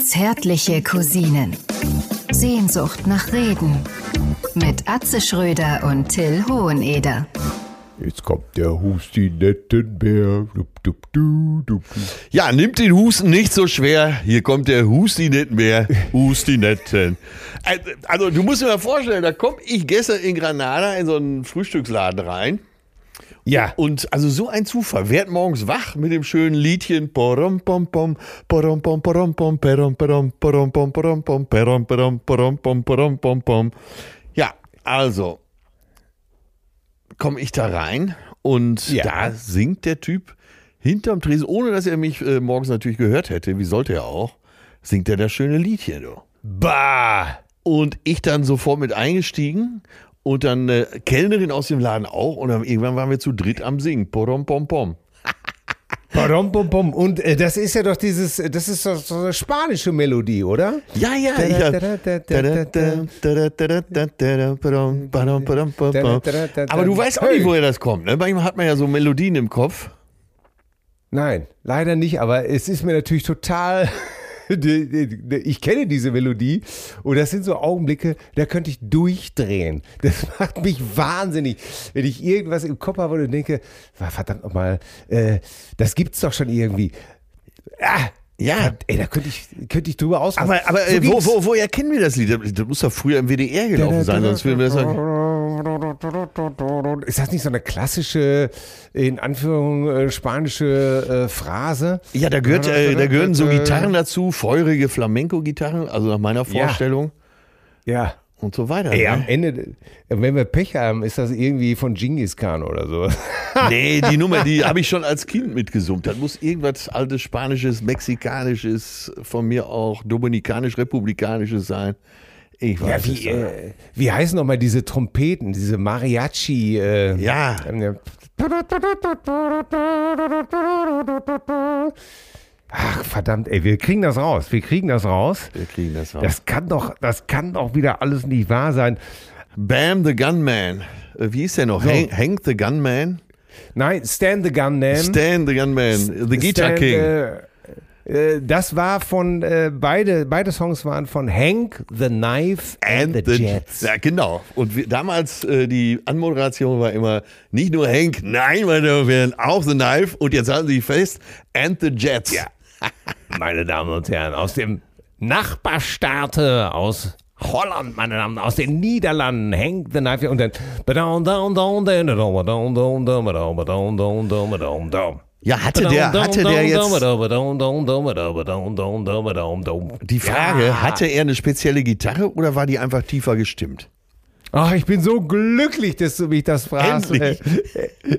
Zärtliche Cousinen. Sehnsucht nach Reden. Mit Atze Schröder und Till Hoheneder. Jetzt kommt der Hustinettenbär. Ja, nimmt den Husten nicht so schwer. Hier kommt der Hustinettenbär. Hustinetten. Also, du musst dir mal vorstellen, da komme ich gestern in Granada in so einen Frühstücksladen rein. Ja. Und also so ein Zufall. Werd morgens wach mit dem schönen Liedchen. Porom, pom, pom, porom, pom, porom, pom, perom, perom, porom, pom, porom, pom, perom, perom, porom, pom, porom, pom, pom. Ja, also komme ich da rein und Ja. da singt der Typ hinterm Tresen, ohne dass er mich äh, morgens natürlich gehört hätte, wie sollte er auch, singt er das schöne Liedchen. Du. Bah. Und ich dann sofort mit eingestiegen und dann äh, Kellnerin aus dem Laden auch und dann irgendwann waren wir zu dritt am Singen. Porom, pom, pom. Badum, bum, bum. Und äh, das ist ja doch dieses, äh, das ist doch so eine spanische Melodie, oder? Ja, ja, ja. Aber du weißt auch nicht, woher das kommt. Ne? Manchmal hat man ja so Melodien im Kopf. Nein, leider nicht, aber es ist mir natürlich total. Ich kenne diese Melodie und das sind so Augenblicke, da könnte ich durchdrehen. Das macht mich wahnsinnig, wenn ich irgendwas im Kopf habe und denke, "Ah, verdammt nochmal, äh, das gibt's doch schon irgendwie. Ah, Ja. ey, da könnte ich, könnte ich drüber ausrasten. Aber, aber So äh, wo, ging's. wo, woher kennen wir das Lied? Das muss doch früher im WDR gelaufen sein, sonst würden wir das sagen. Ist das nicht so eine klassische, in Anführung, äh, spanische äh, Phrase? Ja, da, gehört, äh, da gehören so Gitarren dazu, feurige Flamenco-Gitarren, also nach meiner Vorstellung Ja. Und so weiter. Ey, am ne? Ende, wenn wir Pech haben, ist das irgendwie von Genghis Khan oder so. Nee, die Nummer, die habe ich schon als Kind mitgesummt. Das muss irgendwas altes Spanisches, Mexikanisches, von mir auch Dominikanisch-Republikanisches sein. Ich weiß Ja, wie, äh, wie heißen nochmal diese Trompeten, diese Mariachi? Äh, Ja. Ach, verdammt, ey, wir kriegen das raus. Wir kriegen das raus. Wir kriegen das raus. Das kann doch, das kann doch wieder alles nicht wahr sein. Bam the Gunman. Äh, Wie ist der noch? So. Hank, Hank the Gunman? Nein, Stan the Gunman. Stan the Gunman. The Guitar Stan, King. Äh, äh, das war von, äh, beide, beide Songs waren von Hank, The Knife and, the, Jets. Ja, genau. Und wir, damals äh, die Anmoderation war immer nicht nur Hank, nein, meine Damen und Herren, auch The Knife. Und jetzt halten Sie fest, and the Jets. Ja. Meine Damen und Herren, aus dem Nachbarstaate, aus Holland, meine Damen, aus den Niederlanden, Hank the Knife und dann Ja, hatte der, hatte der jetzt die Frage, hatte er eine spezielle Gitarre oder war die einfach tiefer gestimmt? Ach, ich bin so glücklich, dass du mich das fragst. Endlich.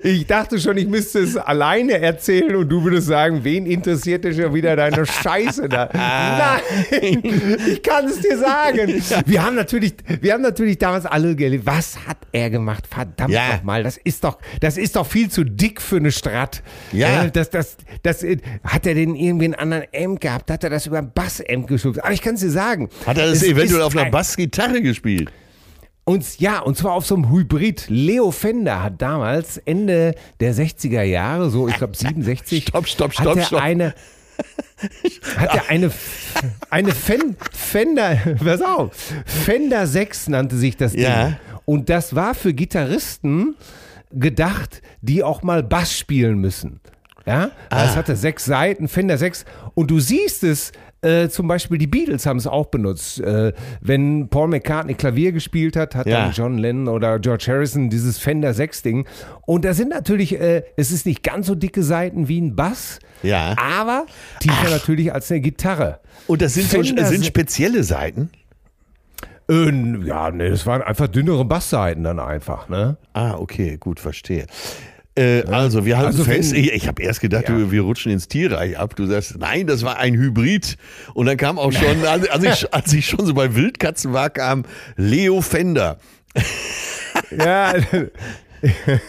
Ich dachte schon, ich müsste es alleine erzählen und du würdest sagen, wen interessiert denn schon wieder deine Scheiße da? Nein, ich kann es dir sagen. Wir haben natürlich, wir haben natürlich damals alle geliebt. Was hat er gemacht? Verdammt Ja. nochmal, das ist doch, das ist doch viel zu dick für eine Strat. Ja. Äh, Das, das, das, äh, hat er denn irgendwie einen anderen Amp gehabt? Hat er das über ein Bass-Amp geschubst? Aber ich kann es dir sagen. Hat er das es eventuell auf einer ein- Bassgitarre gespielt? Und ja, und zwar auf so einem Hybrid. Leo Fender hat damals Ende der 60er Jahre, so ich glaube 67, Stopp, stopp, hat stopp, er stopp. eine hat er eine eine Fen, Fender, pass auf, Fender 6 nannte sich das Ding. Ja. Und das war für Gitarristen gedacht, die auch mal Bass spielen müssen. Ja, Ah. es hatte sechs Seiten, Fender 6. Und du siehst es, äh, zum Beispiel die Beatles haben es auch benutzt. Äh, wenn Paul McCartney Klavier gespielt hat, hat Ja. dann John Lennon oder George Harrison dieses Fender 6 Ding. Und da sind natürlich, äh, es ist nicht ganz so dicke Seiten wie ein Bass, Ja. aber tiefer natürlich als eine Gitarre. Und das sind, so, sind spezielle Seiten? Äh, ja, nee, das waren einfach dünnere Bassseiten dann einfach, ne? Ah, okay, gut, verstehe. Äh, also, wir halten Also fest, ich, ich habe erst gedacht, Ja. du, wir rutschen ins Tierreich ab. Du sagst, nein, das war ein Hybrid. Und dann kam auch schon, als, als, ich, als ich schon so bei Wildkatzen war, kam Leo Fender. Ja,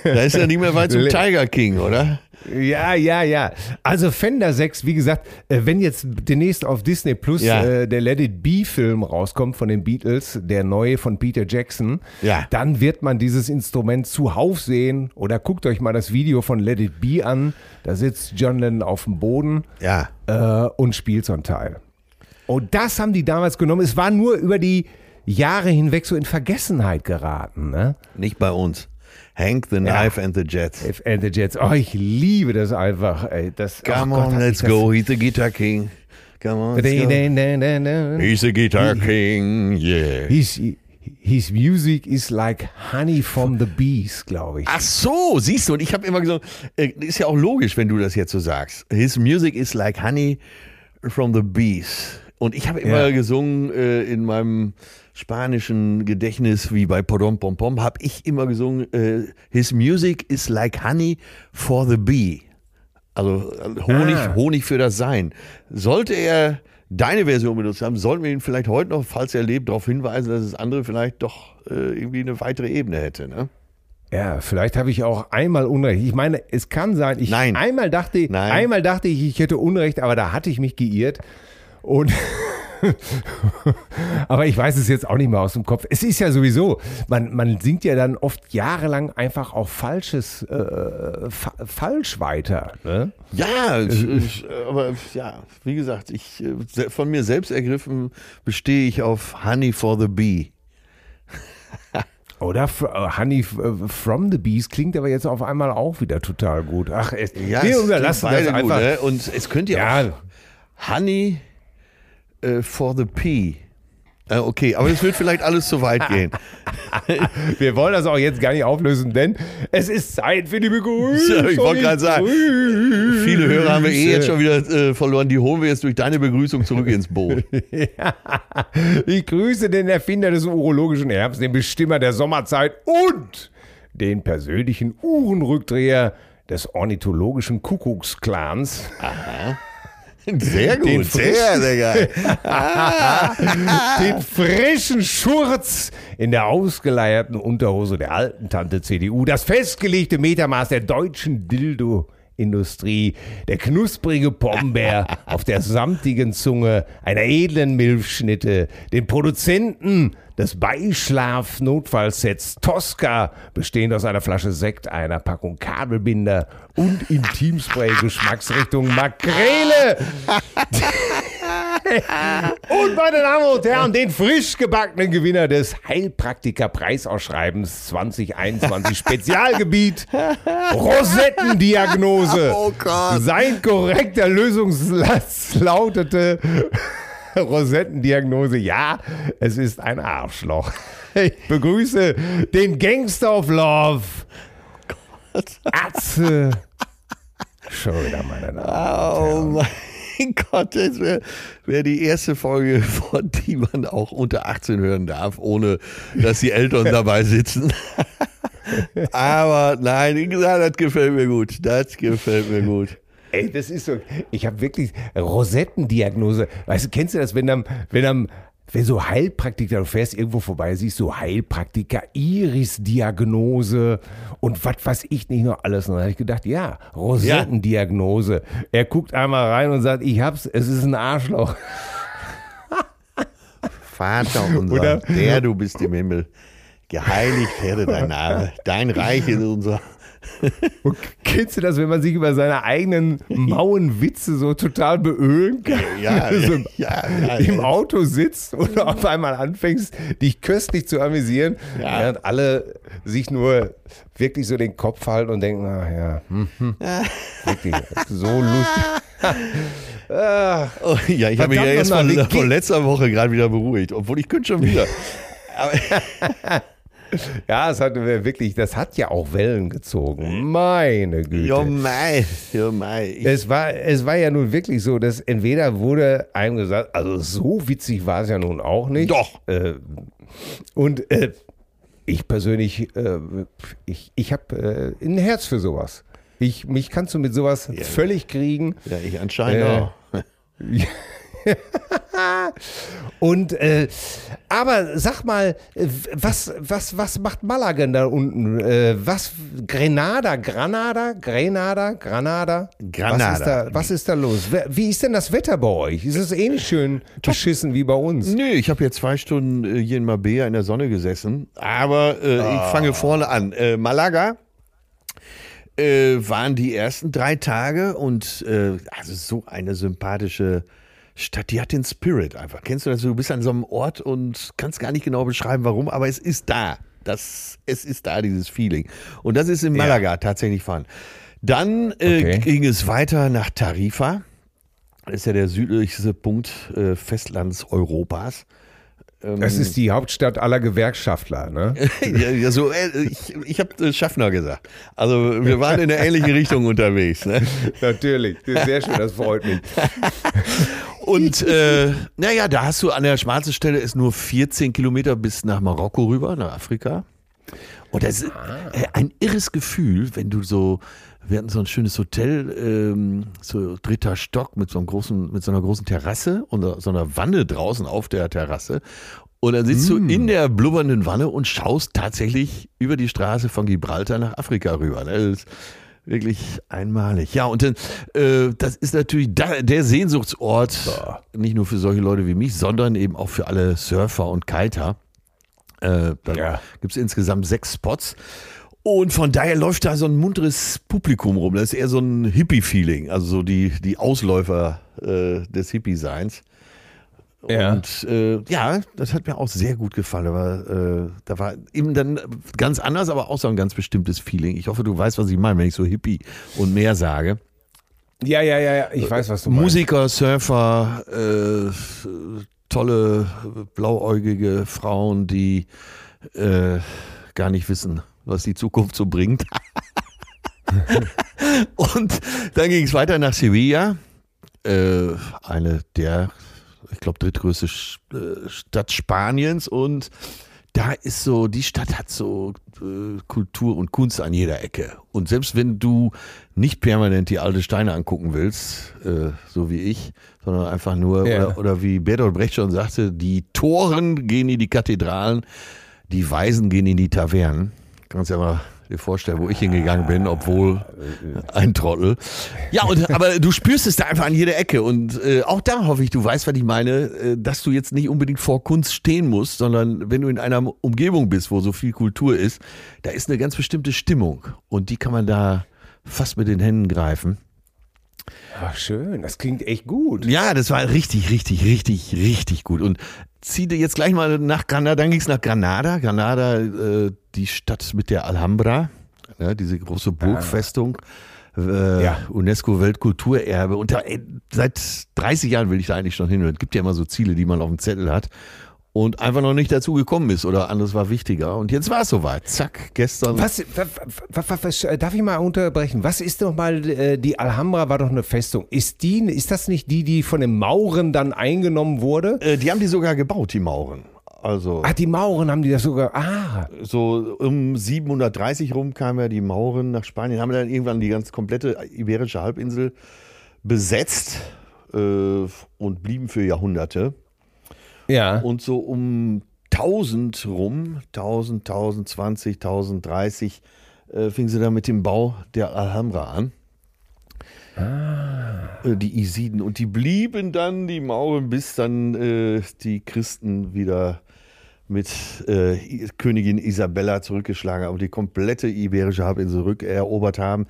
Da ist ja nicht mehr weit zum Tiger King, oder? Ja, ja, ja. Also Fender 6, wie gesagt, äh, wenn jetzt demnächst auf Disney Plus Ja. äh, der Let It Be-Film rauskommt von den Beatles, der neue von Peter Jackson, Ja. dann wird man dieses Instrument zuhauf sehen. Oder guckt euch mal das Video von Let It Be an. Da sitzt John Lennon auf dem Boden Ja. äh, und spielt so ein Teil. Und das haben die damals genommen. Es war nur über die Jahre hinweg so in Vergessenheit geraten. Ne? Nicht bei uns. Hank the Knife and the Jets. And the Jets. Oh, ich liebe das einfach. Ey. Das, Come oh Gott, on, let's go. He's the Guitar King. Come on. He's the Guitar King, yeah. His, his music is like honey from the bees, glaube ich. Ach so, siehst du, und ich habe immer gesagt, äh, ist ja auch logisch, wenn du das jetzt so sagst. His music is like honey from the bees. Und ich habe immer Ja. gesungen äh, in meinem spanischen Gedächtnis, wie bei Podom Pom Pom, habe ich immer gesungen, äh, his music is like honey for the bee. Also äh, Honig, Ah. Honig für das Sein. Sollte er deine Version benutzt haben, sollten wir ihn vielleicht heute noch, falls er lebt, darauf hinweisen, dass das andere vielleicht doch äh, irgendwie eine weitere Ebene hätte. Ne? Ja, vielleicht habe ich auch einmal Unrecht. Ich meine, es kann sein, ich Nein. einmal dachte, Nein. einmal dachte ich, ich hätte Unrecht, aber da hatte ich mich geirrt. Und aber ich weiß es jetzt auch nicht mehr aus dem Kopf. Es ist ja sowieso, man, man singt ja dann oft jahrelang einfach auch falsches, äh, fa falsch weiter. Ne? Ja, ich, ich, aber ja, wie gesagt, ich äh, von mir selbst ergriffen bestehe ich auf Honey for the Bee. Oder äh, Honey äh, from the Bees klingt aber jetzt auf einmal auch wieder total gut. Ach, es, Ja, wir es unterlassen das einfach. Gut, ne? Und es könnte ja, Ja, auch Honey äh, for the Pea. Äh, okay, aber es wird vielleicht alles zu weit gehen. Wir wollen das auch jetzt gar nicht auflösen, denn es ist Zeit für die Begrüßung. Ich wollte gerade sagen, Viele Hörer haben wir eh jetzt schon wieder äh, verloren. Die holen wir jetzt durch deine Begrüßung zurück ins Boot. Ich grüße den Erfinder des urologischen Herbst, den Bestimmer der Sommerzeit und den persönlichen Uhrenrückdreher des ornithologischen Kuckucksklans. Sehr gut, Den sehr, sehr geil. den frischen Schurz in der ausgeleierten Unterhose der alten Tante CDU, das festgelegte Metermaß der deutschen Dildo-Industrie, der knusprige Pombeer auf der samtigen Zunge einer edlen Milchschnitte, den Produzenten des Beischlaf-Notfallsets Tosca, bestehend aus einer Flasche Sekt, einer Packung Kabelbinder und Intimspray Geschmacksrichtung Makrele. Und meine Damen und Herren, den frisch gebackenen Gewinner des Heilpraktiker-Preisausschreibens 2021 Spezialgebiet Rosettendiagnose. Oh Gott. Sein korrekter Lösungssatz lautete Rosettendiagnose, ja, es ist ein Arschloch. Ich begrüße den Gangster of Love, Atze Schröder, meine Damen und Herren. Oh mein Gott, das wäre wär die erste Folge, von die man auch unter 18 hören darf, ohne dass die Eltern dabei sitzen. Aber nein, wie gesagt, das gefällt mir gut. Das gefällt mir gut. Ey, das ist so, ich habe wirklich Rosettendiagnose. Weißt du, kennst du das, wenn am, wenn am, wenn so Heilpraktiker, du fährst irgendwo vorbei, siehst du Heilpraktiker, Iris-Diagnose und was weiß ich nicht noch alles. Und dann habe ich gedacht, ja, Rosettendiagnose. Er guckt einmal rein und sagt, ich hab's, es ist ein Arschloch. Vater unser, Oder? der du bist im Himmel. Geheiligt werde dein Name. Dein Reich ist unser. Und kennst du das, wenn man sich über seine eigenen mauen Witze so total beölen kann? Ja, so ja, ja, im ja. Auto sitzt und auf einmal anfängst, dich köstlich zu amüsieren, während alle sich nur wirklich so den Kopf halten und denken, ach ja, hm, hm, wirklich, so lustig. Oh, ja, ich habe mich ja nochmal, von, von letzter Woche gerade wieder beruhigt, obwohl ich könnte schon wieder. Aber, ja, es hat wirklich, das hat ja auch Wellen gezogen. Meine Güte. ja, mei, ja, mei. Es war, es war ja nun wirklich so, dass entweder wurde einem gesagt, also so witzig war es ja nun auch nicht. Doch. Äh, und äh, ich persönlich, äh, ich, ich habe äh, ein Herz für sowas. Ich, mich kannst du mit sowas völlig kriegen. ja, ich anscheinend Äh, auch. Und äh, aber sag mal, äh, was, was, was macht Malaga da unten? Äh, was Grenada, Granada, Grenada, Granada? Granada. Was ist da, was ist da los? Wie ist denn das Wetter bei euch? Ist es ähnlich schön beschissen wie bei uns? Nö, ich habe jetzt zwei Stunden äh, hier in Marbella in der Sonne gesessen, aber äh, ich fange vorne an. Äh, Malaga waren die ersten drei Tage und also so eine sympathische Stadt, die hat den Spirit einfach. Kennst du das? Du bist an so einem Ort und kannst gar nicht genau beschreiben, warum, aber es ist da. Das, es ist da, dieses Feeling. Und das ist in Malaga tatsächlich vorhanden. Dann äh, Okay. ging es weiter nach Tarifa. Das ist ja der südlichste Punkt äh, Festlands Europas. Das ist die Hauptstadt aller Gewerkschaftler, ne? ja, so, äh, ich ich habe äh, Schaffner gesagt. Also wir waren in eine ähnliche Richtung unterwegs. Ne? Natürlich. Sehr schön, das freut mich. Und äh, naja, da hast du an der schwarzen Stelle ist nur 14 Kilometer bis nach Marokko rüber, nach Afrika. Und das ist äh, ein irres Gefühl, wenn du so, wir hatten so ein schönes Hotel, ähm, so dritter Stock mit so einem großen, mit so einer großen Terrasse und so einer Wanne draußen auf der Terrasse. Und dann sitzt du in der blubbernden Wanne und schaust tatsächlich über die Straße von Gibraltar nach Afrika rüber. Das ist wirklich einmalig. Ja, und dann, äh, das ist natürlich da, der Sehnsuchtsort, nicht nur für solche Leute wie mich, sondern eben auch für alle Surfer und Kiter. Äh, da Ja. gibt es insgesamt sechs Spots. Und von daher läuft da so ein munteres Publikum rum. Das ist eher so ein Hippie-Feeling, also so die, die Ausläufer äh, des Hippie-Seins. Ja. Und äh, ja, das hat mir auch sehr gut gefallen. Aber äh, da war eben dann ganz anders, aber auch so ein ganz bestimmtes Feeling. Ich hoffe, du weißt, was ich meine, wenn ich so Hippie und mehr sage. Ja, ja, ja, ja. Ich weiß, was du meinst. Musiker, Surfer, äh, tolle blauäugige Frauen, die äh, gar nicht wissen, was die Zukunft so bringt. Und dann ging es weiter nach Sevilla, äh, eine der, ich glaube, drittgrößte äh, Stadt Spaniens. Und da ist so, die Stadt hat so äh, Kultur und Kunst an jeder Ecke. Und selbst wenn du nicht permanent die alte Steine angucken willst, äh, so wie ich, sondern einfach nur, Ja. oder, oder wie Bertolt Brecht schon sagte, die Toren gehen in die Kathedralen, die Weisen gehen in die Tavernen. Kannst ja mal dir vorstellen, wo ich hingegangen bin, obwohl ein Trottel. Ja, und, aber du spürst es da einfach an jeder Ecke. Und äh, auch da hoffe ich, du weißt, was ich meine, äh, dass du jetzt nicht unbedingt vor Kunst stehen musst, sondern wenn du in einer Umgebung bist, wo so viel Kultur ist, da ist eine ganz bestimmte Stimmung. Und die kann man da fast mit den Händen greifen. Ach, schön. Das klingt echt gut. Ja, das war richtig, richtig, richtig, richtig gut. Und zieh dir jetzt gleich mal nach Granada, dann ging es nach Granada. Granada, äh, die Stadt mit der Alhambra, ja, diese große Burgfestung. Äh, Ja. UNESCO-Weltkulturerbe. Und da, ey, seit 30 Jahren will ich da eigentlich schon hin. Und es gibt ja immer so Ziele, die man auf dem Zettel hat. Und einfach noch nicht dazu gekommen ist oder anderes war wichtiger. Und jetzt war es soweit. Zack, gestern. Was, was, was, was, darf ich mal unterbrechen? Was ist doch mal, äh, die Alhambra war doch eine Festung. Ist die, ist das nicht die, die von den Mauren dann eingenommen wurde? Äh, die haben die sogar gebaut, die Mauren. Also. Ah, die Mauren haben die das sogar, ah. so um 730 rum kamen ja die Mauren nach Spanien, haben dann irgendwann die ganz komplette iberische Halbinsel besetzt äh, und blieben für Jahrhunderte. Ja. Und so um 1000 rum, 1000, 1020, 1030, äh, fingen sie dann mit dem Bau der Alhambra an. Äh, Die Isiden. Und die blieben dann, die Mauren, bis dann äh, die Christen wieder mit äh, Königin Isabella zurückgeschlagen haben und die komplette iberische Halbinsel rückerobert haben.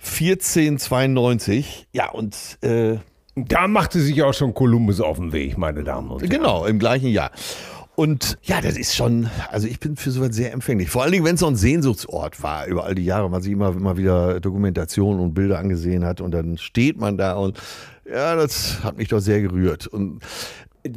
1492. Ja, und äh, Da machte sich auch schon Kolumbus auf den Weg, meine Damen und Herren. Genau, im gleichen Jahr. Und ja, das ist schon, also ich bin für sowas sehr empfänglich. Vor allen Dingen, wenn es so ein Sehnsuchtsort war über all die Jahre, man sich immer, immer wieder Dokumentationen und Bilder angesehen hat und dann steht man da und ja, das hat mich doch sehr gerührt. Und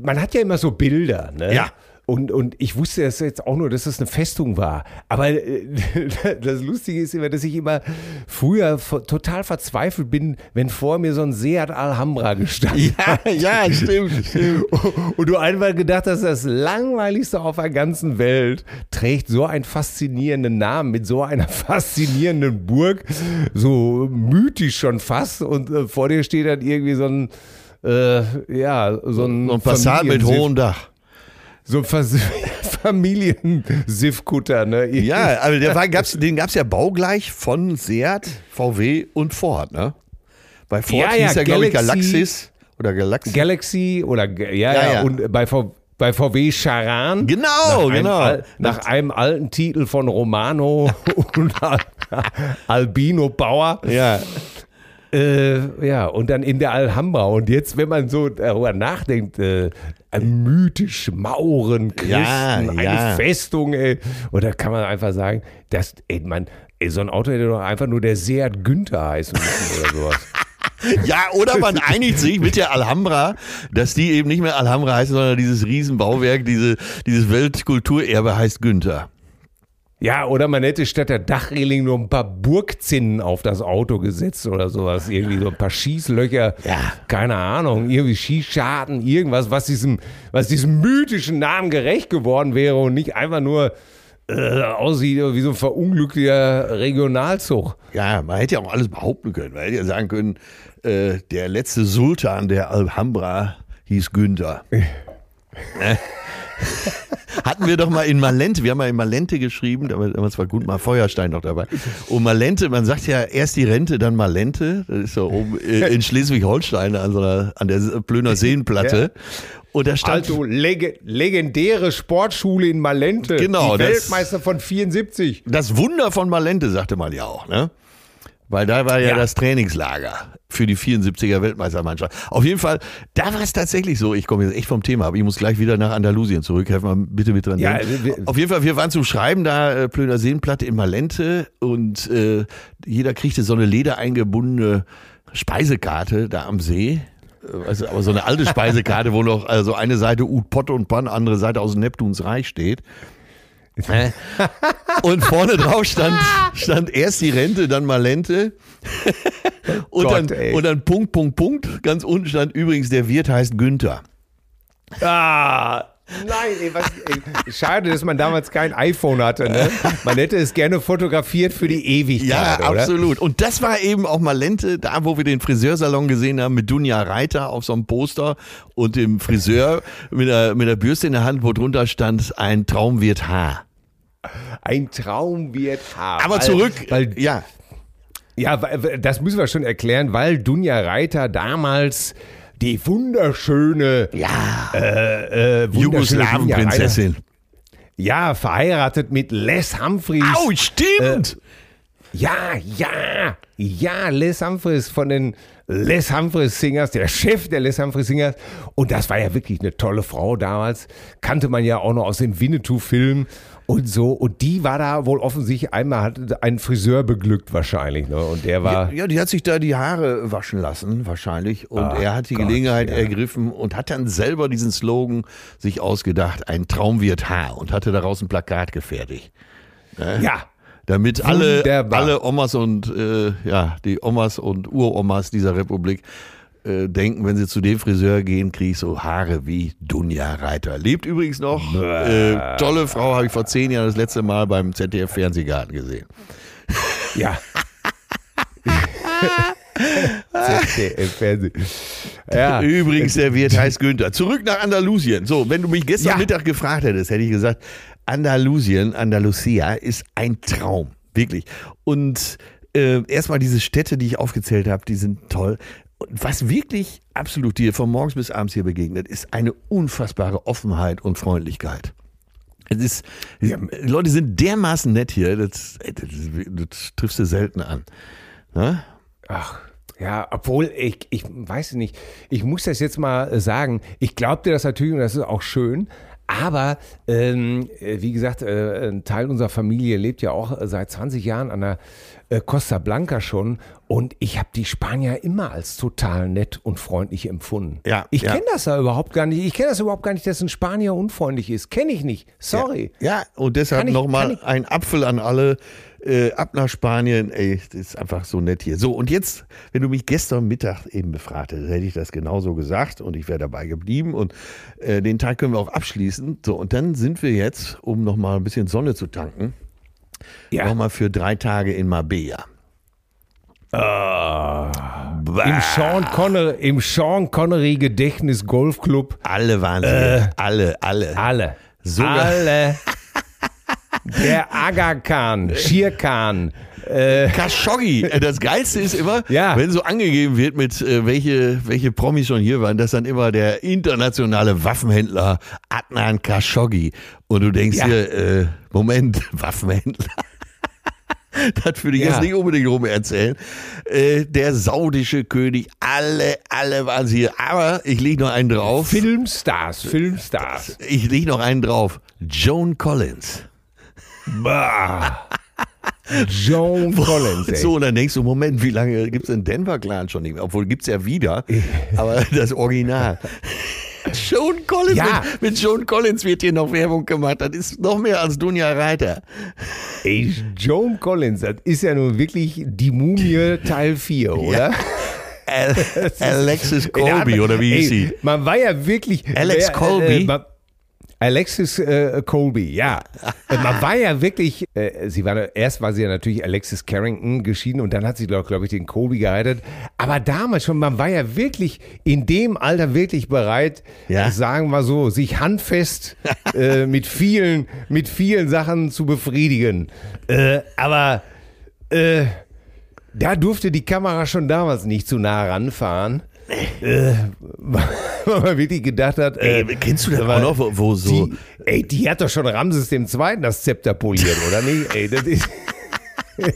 Man hat ja immer so Bilder, ne? Ja. Und, und ich wusste das jetzt auch nur, dass es eine Festung war. Aber äh, das Lustige ist immer, dass ich immer früher total verzweifelt bin, wenn vor mir so ein Seat Alhambra gestanden ja, ja, stimmt, stimmt. Und du einmal gedacht hast, das langweiligste auf der ganzen Welt trägt so einen faszinierenden Namen mit so einer faszinierenden Burg, so mythisch schon fast. Und äh, vor dir steht dann irgendwie so ein äh, ja, so ein, So ein Passat mit hohem Dach. So Familiensiffkutter, ne? Ja, aber der war, gab's, den gab es ja baugleich von Seat, VW und Ford, ne? Bei Ford Ja, ja, hieß er, glaube ich, Galaxis oder Galaxy. Galaxy oder ja, ja, Ja, ja. und bei, v, bei VW Charan. Genau, nach einem, genau. Al, nach einem alten Titel von Romano und Al, Albino Bauer. ja, Äh, ja, und dann in der Alhambra. Und jetzt, wenn man so darüber nachdenkt, äh, mythisch Mauren, Christen, Ja, eine ja. Festung, ey. Und da kann man einfach sagen, dass, ey, man, ey, so ein Auto hätte doch einfach nur der Seat Günther heißen müssen oder sowas. ja, oder man einigt sich mit der Alhambra, dass die eben nicht mehr Alhambra heißt, sondern dieses Riesenbauwerk, diese, dieses Weltkulturerbe heißt Günther. Ja, oder man hätte statt der Dachreling nur ein paar Burgzinnen auf das Auto gesetzt oder sowas. Irgendwie so ein paar Schießlöcher. Ja. Keine Ahnung. Irgendwie Schießscharten, irgendwas, was diesem, was diesem mythischen Namen gerecht geworden wäre und nicht einfach nur äh, aussieht wie so ein verunglückter Regionalzug. Ja, man hätte ja auch alles behaupten können. Man hätte ja sagen können, äh, der letzte Sultan der Alhambra hieß Günther. Hatten wir doch mal in Malente, wir haben mal in Malente geschrieben, da war damals war gut mal Feuerstein noch dabei. Und Malente, man sagt ja erst die Rente, dann Malente. Das ist so oben äh, in Schleswig-Holstein an, so einer, an der Plöner Seenplatte. Und da stand Also leg legendäre Sportschule in Malente. Genau, Die das- Weltmeister von 74. das Wunder von Malente, sagte man ja auch, ne? Weil da war ja, Ja. das Trainingslager für die 74er Weltmeistermannschaft. Auf jeden Fall, da war es tatsächlich so, ich komme jetzt echt vom Thema, aber ich muss gleich wieder nach Andalusien zurück. Helfen mal bitte mit dran. Ja, wir- Auf jeden Fall, wir waren zum Schreiben da, äh, Plöner Seenplatte in Malente und äh, jeder kriegte so eine ledereingebundene Speisekarte da am See. Äh, Also, aber so eine alte Speisekarte, wo noch also eine Seite Ut Pott und Pan, andere Seite aus Neptuns Reich steht. Und vorne drauf stand, stand erst die Rente, dann Malente. Und, Gott, dann, und dann Punkt, Punkt, Punkt. Ganz unten stand übrigens, der Wirt heißt Günther. Ah, nein, ey, was, ey, schade, dass man damals kein iPhone hatte. Ne? Man hätte es gerne fotografiert für die Ewigkeit. Ja, oder? absolut. Und das war eben auch Malente, da wo wir den Friseursalon gesehen haben mit Dunja Reiter auf so einem Poster und dem Friseur mit der, mit der Bürste in der Hand, wo drunter stand, ein Traum wird Haar. Ein Traum wird haben. Aber weil, zurück, Weil, ja, ja, weil- das müssen wir schon erklären, weil Dunja Reiter damals die wunderschöne, ja, äh, äh, Jugoslawen-Prinzessin. Ja, verheiratet mit Les Humphreys. Au, stimmt! Ja, ja, ja, Les Humphreys von den Les Humphreys Singers, der Chef der Les Humphreys Singers. Und das war ja wirklich eine tolle Frau damals. Kannte man ja auch noch aus dem Winnetou-Film und so. Und die war da wohl offensichtlich einmal, hat einen Friseur beglückt wahrscheinlich. Ne? Und der war. Ja, die hat sich da die Haare waschen lassen, wahrscheinlich. Und Ach er hat die Gott, Gelegenheit ja. ergriffen und hat dann selber diesen Slogan sich ausgedacht, ein Traum wird Haar und hatte daraus ein Plakat gefertigt. ja. Damit alle, Wunderbar. alle Omas und äh, ja, die Omas und Uromas dieser Republik äh, denken, wenn sie zu dem Friseur gehen, kriege ich so Haare wie Dunja Reiter. Lebt übrigens noch. Äh, tolle Frau, habe ich vor zehn Jahren das letzte Mal beim ZDF Fernsehgarten gesehen. Ja. ZDF Fernsehen. Ja. Übrigens, der Wirt heißt Günther. Zurück nach Andalusien. So, wenn du mich gestern Ja. Mittag gefragt hättest, hätte ich gesagt, Andalusien, Andalusia ist ein Traum. Wirklich. Und äh, erstmal diese Städte, die ich aufgezählt habe, die sind toll. Und was wirklich absolut dir von morgens bis abends hier begegnet, ist eine unfassbare Offenheit und Freundlichkeit. Es ist, die Leute sind dermaßen nett hier, das, das, das triffst du selten an. Ne? Ach, ja, obwohl ich, ich weiß nicht, ich muss das jetzt mal sagen. Ich glaubte das natürlich und das ist auch schön. Aber ähm, äh, wie gesagt, äh, ein Teil unserer Familie lebt ja auch äh, seit 20 Jahren an der äh, Costa Blanca schon und ich habe die Spanier immer als total nett und freundlich empfunden. Ja, ich ja. kenne das ja überhaupt gar nicht. Ich kenne das überhaupt gar nicht, dass ein Spanier unfreundlich ist. Kenne ich nicht. Sorry. Ja, und deshalb nochmal ein Apfel an alle. Äh, ab nach Spanien, ey, das ist einfach so nett hier. So, und jetzt, wenn du mich gestern Mittag eben befragt hättest, hätte ich das genauso gesagt und ich wäre dabei geblieben und äh, den Tag können wir auch abschließen. So, und dann sind wir jetzt, um nochmal ein bisschen Sonne zu tanken, Ja. nochmal für drei Tage in Marbella. Im Sean Connery, im Sean Connery Gedächtnis Golfclub. Alle waren sie. alle, alle. Alle. Sogar- Alle. Der Aga Khan, Shir Khan, Khashoggi. Äh, Das Geilste ist immer, Ja. wenn so angegeben wird, mit äh, welche, welche Promis schon hier waren, dass dann immer der internationale Waffenhändler Adnan Khashoggi. Und du denkst Ja. dir, äh, Moment, Waffenhändler. Das würde ich Ja. jetzt nicht unbedingt rum erzählen. Äh, der saudische König, alle, alle waren sie hier. Aber ich lege noch einen drauf. Filmstars, Filmstars. Ich lege noch einen drauf. Joan Collins. Bah. Joan Collins, ey. So, und dann denkst du, Moment, wie lange gibt es den Denver Clan schon nicht mehr? Obwohl gibt es ja wieder, aber das Original. Joan Collins, Ja. mit, mit Joan Collins wird hier noch Werbung gemacht. Das ist noch mehr als Dunja Reiter. Ey, Joan Collins, das ist ja nun wirklich die Mumie Teil 4, oder? Al Alexis Colby, oder wie hieß sie? Man war ja wirklich. Alex wer- Colby? man- Alexis äh, Colby, ja. Äh, Man war ja wirklich, äh, sie war, erst war sie ja natürlich Alexis Carrington geschieden und dann hat sie, glaube glaub ich, den Colby geheiratet. Aber damals schon, man war ja wirklich in dem Alter wirklich bereit, Ja. sagen wir so, sich handfest äh, mit vielen, mit vielen Sachen zu befriedigen. Äh, aber äh, da durfte die Kamera schon damals nicht zu nah ranfahren. Äh, weil man wirklich gedacht hat, äh, Ey, kennst du das aber auch noch, wo, wo so... die, ey, die hat doch schon Ramses dem Zweiten das Zepter poliert, oder nicht? Ey, das ist,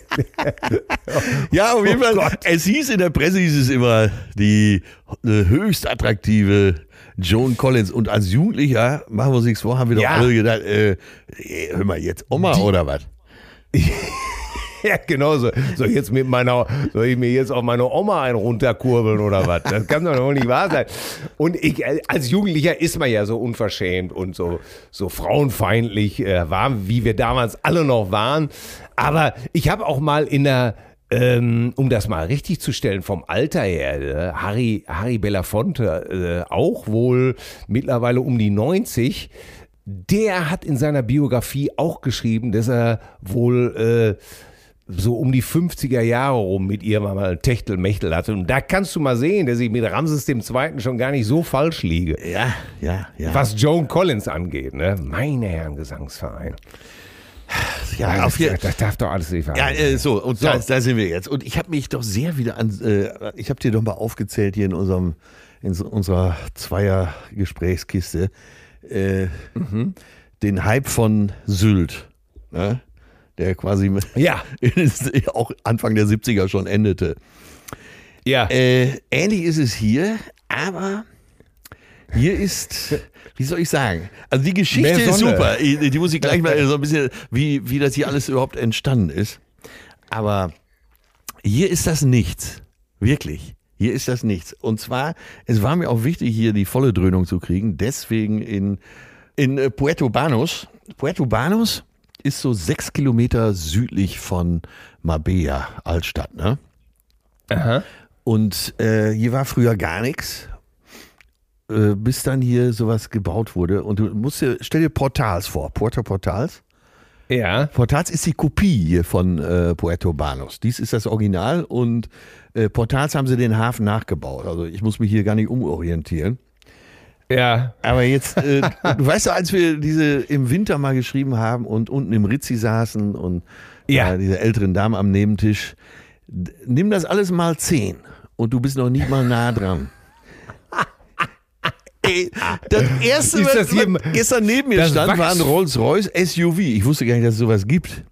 Ja, auf jeden Oh Fall. Gott. Es hieß in der Presse, hieß es immer, die äh, höchst attraktive Joan Collins. Und als Jugendlicher, machen wir uns nichts vor, haben wir doch Ja. alle gedacht, äh, hör mal, jetzt Oma oder was? ja, genau so. Soll ich jetzt mit meiner, soll ich mir jetzt auf meine Oma einen runterkurbeln oder was? Das kann doch wohl nicht wahr sein. Und ich, als Jugendlicher ist man ja so unverschämt und so, so frauenfeindlich, äh, war, wie wir damals alle noch waren. Aber ich habe auch mal in der, ähm, um das mal richtig zu stellen, vom Alter her, äh, Harry, Harry Belafonte, äh, auch wohl mittlerweile um die 90, der hat in seiner Biografie auch geschrieben, dass er wohl äh, so um die 50er Jahre rum mit ihr mal Techtelmechtel hatte. Und da kannst du mal sehen, dass ich mit Ramses Zweiten schon gar nicht so falsch liege. Ja, ja, ja. Was Joan Collins angeht, ne? Meine Herren Gesangsverein. Ja, das, auf jeden das darf doch alles nicht Ja, äh, so, und So. Da, da sind wir jetzt. Und ich habe mich doch sehr wieder an, äh, ich habe dir doch mal aufgezählt hier in unserem, in so, unserer Zweier-Gesprächskiste, äh, Mhm. den Hype von Sylt, ne? Der quasi Ja. auch Anfang der 70er schon endete. ja. Äh, ähnlich ist es hier, aber hier ist, wie soll ich sagen? Also die Geschichte ist super. Die, muss ich gleich mal so ein bisschen, wie, wie das hier alles überhaupt entstanden ist. Aber hier ist das nichts. Wirklich. Hier ist das nichts. Und zwar, es war mir auch wichtig, hier die volle Dröhnung zu kriegen. Deswegen in, in Puerto Banus. Puerto Banus ist so sechs Kilometer südlich von Marbella, Altstadt, ne? Aha. Und äh, hier war früher gar nichts, äh, bis dann hier sowas gebaut wurde. Und du musst dir, stell dir Portals vor, Puerto Portals. Ja. Portals ist die Kopie hier von äh, Puerto Banus. Dies ist das Original und äh, Portals haben sie den Hafen nachgebaut. Also ich muss mich hier gar nicht umorientieren. Ja. Aber jetzt, äh, du weißt doch, als wir diese im Winter mal geschrieben haben und unten im Ritzi saßen und Ja. äh, diese älteren Damen am Nebentisch, nimm das alles mal zehn und du bist noch nicht mal nah dran. Ey, das erste, Ist was, das hier- was gestern neben mir stand, Wachs- war ein Rolls-Royce SUV. Ich wusste gar nicht, dass es sowas gibt.